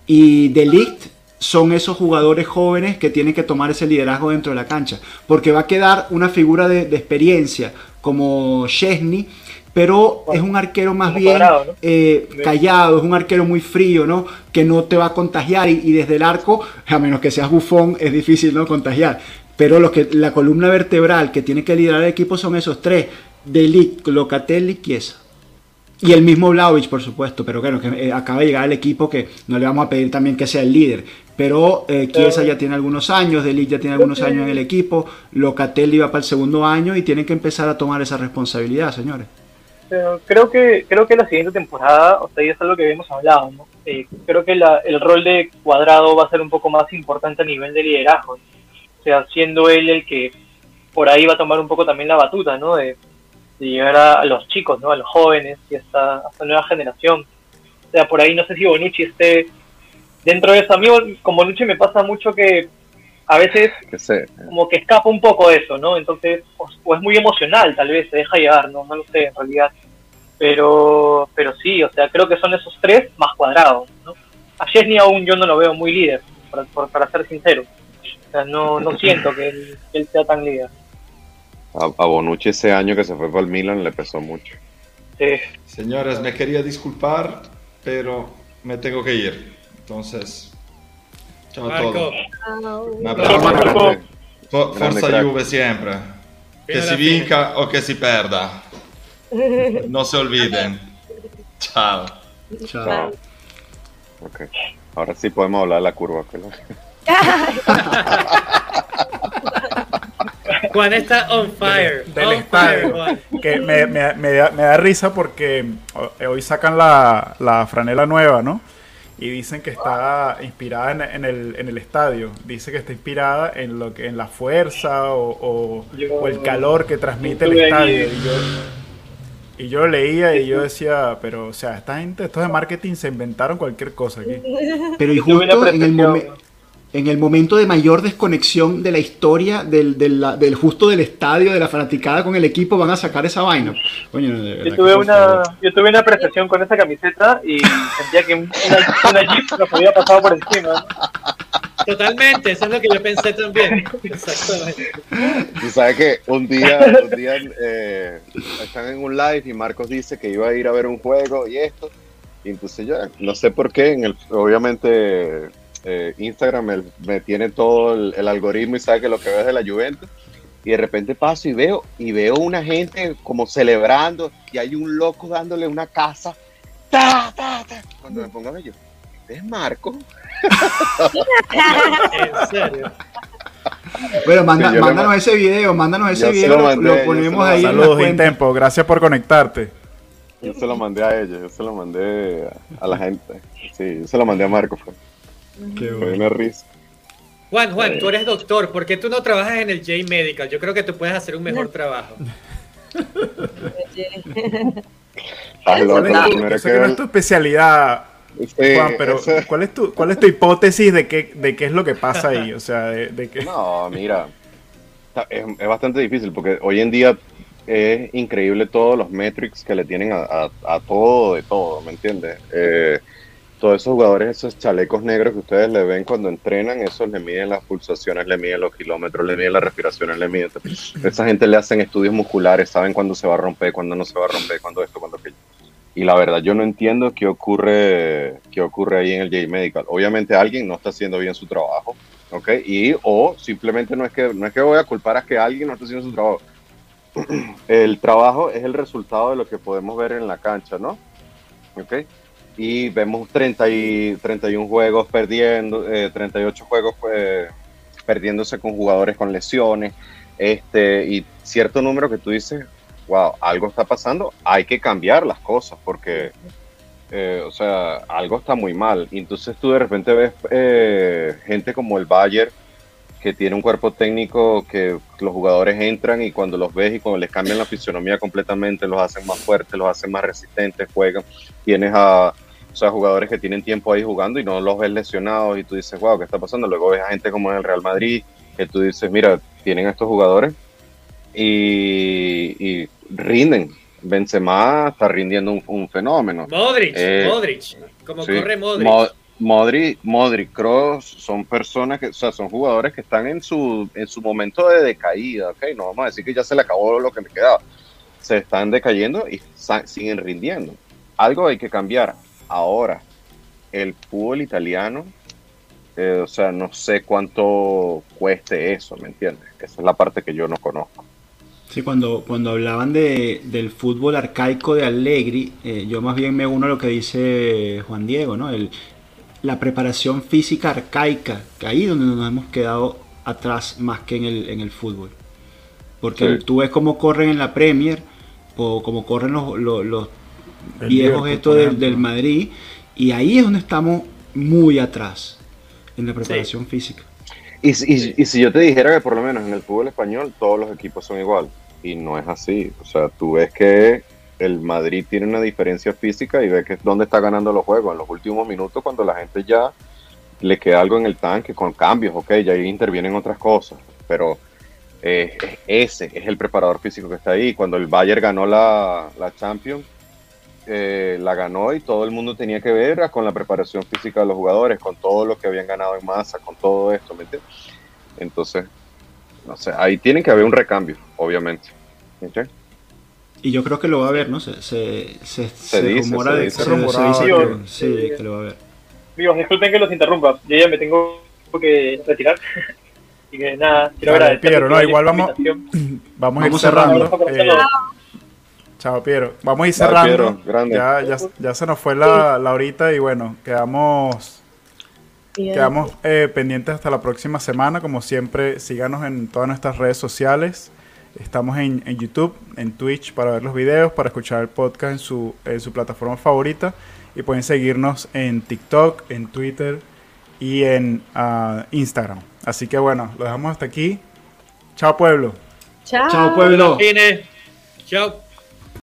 y Delict son esos jugadores jóvenes que tienen que tomar ese liderazgo dentro de la cancha. Porque va a quedar una figura de, experiencia como Chesney, pero es un arquero más bien eh, callado, es un arquero muy frío, ¿no? Que no te va a contagiar y, desde el arco, a menos que seas bufón, es difícil no contagiar. Pero los que, la columna vertebral que tiene que liderar el equipo son esos tres, Delic, Locatelli y Chiesa. Y el mismo Vlaovic, por supuesto, pero bueno, que eh, acaba de llegar al equipo que no le vamos a pedir también que sea el líder. Pero eh, Chiesa ya tiene algunos años, Delic ya tiene algunos años en el equipo, Locatelli va para el segundo año y tienen que empezar a tomar esa responsabilidad, señores. Creo que creo que la siguiente temporada, o sea, ya es algo que habíamos hablado, ¿no? Eh, creo que el rol de Cuadrado va a ser un poco más importante a nivel de liderazgo. O sea, siendo él el que por ahí va a tomar un poco también la batuta, ¿no? De, de llegar a, los chicos, ¿no? A los jóvenes y a esta, nueva generación. O sea, por ahí no sé si Bonucci esté dentro de eso. A mí con Bonucci me pasa mucho que a veces como que escapa un poco eso, ¿no? Entonces, o, es muy emocional, tal vez, se deja llevar, ¿no? No lo sé, en realidad. Pero, pero sí, o sea, creo que son esos tres más cuadrados, ¿no? A Chesney aún yo no lo veo muy líder, para, para ser sincero. O sea, no, no siento que él, que él sea tan líder. A, Bonucci ese año que se fue para el Milan le pesó mucho. Señores, me quería disculpar, pero me tengo que ir. Entonces, chao a todos. Un abrazo. Forza Juve siempre. Que si vinca o que si perda. No se olviden. Chao. Chao. Ok. Ahora sí podemos hablar de la curva. Juan está on fire. Del estadio. que me, me, me, da, me, da, risa porque hoy sacan la, la, franela nueva, ¿no? Y dicen que está inspirada en, en, el, en, el, estadio. Dice que está inspirada en lo que en la fuerza o, o, el calor que transmite el estadio. Y yo, y yo leía y yo decía, pero, o sea, esta gente, estos de marketing se inventaron cualquier cosa aquí. Pero y justo en el momento en el momento de mayor desconexión de la historia del, del, justo del estadio, de la fanaticada con el equipo, van a sacar esa vaina. yo, tuve una, yo tuve una apreciación con esa camiseta y sentía que una, una Jeep nos había pasado por encima. Totalmente, eso es lo que yo pensé también. Exactamente. Tú sabes que un día, un día eh, están en un live y Marcos dice que iba a ir a ver un juego y esto. Y entonces yo no sé por qué, en el, obviamente eh, Instagram me, tiene todo el, algoritmo y sabe que lo que veo es de la Juventus. Y de repente paso y veo, y veo una gente como celebrando y hay un loco dándole una casa. Cuando me pongo a ver yo, ¿este es Marco? ¿En serio? Bueno, mándanos ese video, mándanos ese video, lo, ponemos ahí. Saludos, Intempo, gracias por conectarte. Yo se lo mandé a ellos, yo se lo mandé a, la gente. Sí, yo se lo mandé a Marco. Fue. Qué buena risa. Juan, Juan, tú eres doctor, ¿por qué tú no trabajas en el J Medical? Yo creo que tú puedes hacer un mejor trabajo. ¿Cuál es, tu, tu especialidad, Juan, pero ¿cuál es tu, cuál es tu hipótesis de qué, de qué es lo que pasa ahí? O sea, de, No, mira, es, bastante difícil porque hoy en día es increíble todos los metrics que le tienen a, a todo de todo, ¿me entiendes? Eh, todos esos jugadores, esos chalecos negros que ustedes le ven cuando entrenan, esos le miden las pulsaciones, le miden los kilómetros, le miden las respiraciones, le miden. Esa gente le hacen estudios musculares, saben cuándo se va a romper, cuándo no se va a romper, cuándo esto, cuándo aquello. Y la verdad, yo no entiendo qué ocurre, qué ocurre ahí en el J Medical. Obviamente alguien no está haciendo bien su trabajo, ¿ok? Y o simplemente no es que no es que voy a culpar a que alguien no está haciendo su trabajo. el trabajo es el resultado de lo que podemos ver en la cancha, ¿no? ¿Ok? Y vemos 30 y 31 juegos perdiendo, 38 juegos pues, perdiéndose con jugadores con lesiones, este, y cierto número que tú dices, wow, algo está pasando, hay que cambiar las cosas porque, eh, o sea, algo está muy mal. Y entonces tú de repente ves eh, gente como el Bayern que tiene un cuerpo técnico que los jugadores entran y cuando los ves y cuando les cambian la fisionomía completamente, los hacen más fuertes, los hacen más resistentes, juegan. Tienes a o sea, jugadores que tienen tiempo ahí jugando y no los ves lesionados y tú dices, wow, ¿qué está pasando? Luego ves a gente como en el Real Madrid, que tú dices, mira, tienen estos jugadores y, rinden. Benzema está rindiendo un, fenómeno. Modric, eh, Modric, como corre Modric. Modric, Modric, Cross son personas que, o sea, son jugadores que están en su, en su momento de decaída, ¿ok? No vamos a decir que ya se le acabó lo que me quedaba. Se están decayendo y siguen rindiendo. Algo hay que cambiar. Ahora, el fútbol italiano, eh, o sea, no sé cuánto cueste eso, ¿me entiendes? Esa es la parte que yo no conozco. Sí, cuando, cuando hablaban de, del fútbol arcaico de Allegri, eh, yo más bien me uno a lo que dice Juan Diego, ¿no? El, la preparación física arcaica, que ahí donde nos hemos quedado atrás más que en el, en el fútbol. Porque tú ves cómo corren en la Premier, o cómo corren los, los, viejos estos del, Madrid, y ahí es donde estamos muy atrás en la preparación física. Y, y, si yo te dijera que por lo menos en el fútbol español todos los equipos son igual, y no es así. O sea, tú ves que el Madrid tiene una diferencia física y ves que es donde está ganando los juegos en los últimos minutos cuando la gente ya le queda algo en el tanque con cambios, ok, ya ahí intervienen otras cosas, pero eh, ese es el preparador físico que está ahí. Cuando el Bayern ganó la, la Champions, eh, la ganó y todo el mundo tenía que ver con la preparación física de los jugadores, con todo lo que habían ganado en masa, con todo esto, ¿me entiendes? Entonces, no sé, ahí tiene que haber un recambio, obviamente. Y yo creo que lo va a haber, ¿no? Se, se, se, se rumora de se, que, sí, que lo va a ver. Amigos, disculpen que los interrumpa, yo ya me tengo que retirar. y que nada, quiero agradecer. Piero, no, igual vamos, vamos, a ir cerrando. Chao, Piero. Vamos a ir cerrando. ya, ya, ya, se nos fue la, la horita y bueno, quedamos, quedamos eh, pendientes hasta la próxima semana. Como siempre, síganos en todas nuestras redes sociales. Estamos en, en, YouTube, en Twitch para ver los videos, para escuchar el podcast en su, en su plataforma favorita. Y pueden seguirnos en TikTok, en Twitter y en uh, Instagram. Así que bueno, lo dejamos hasta aquí. Chao pueblo. Chao, Chao pueblo. Chao.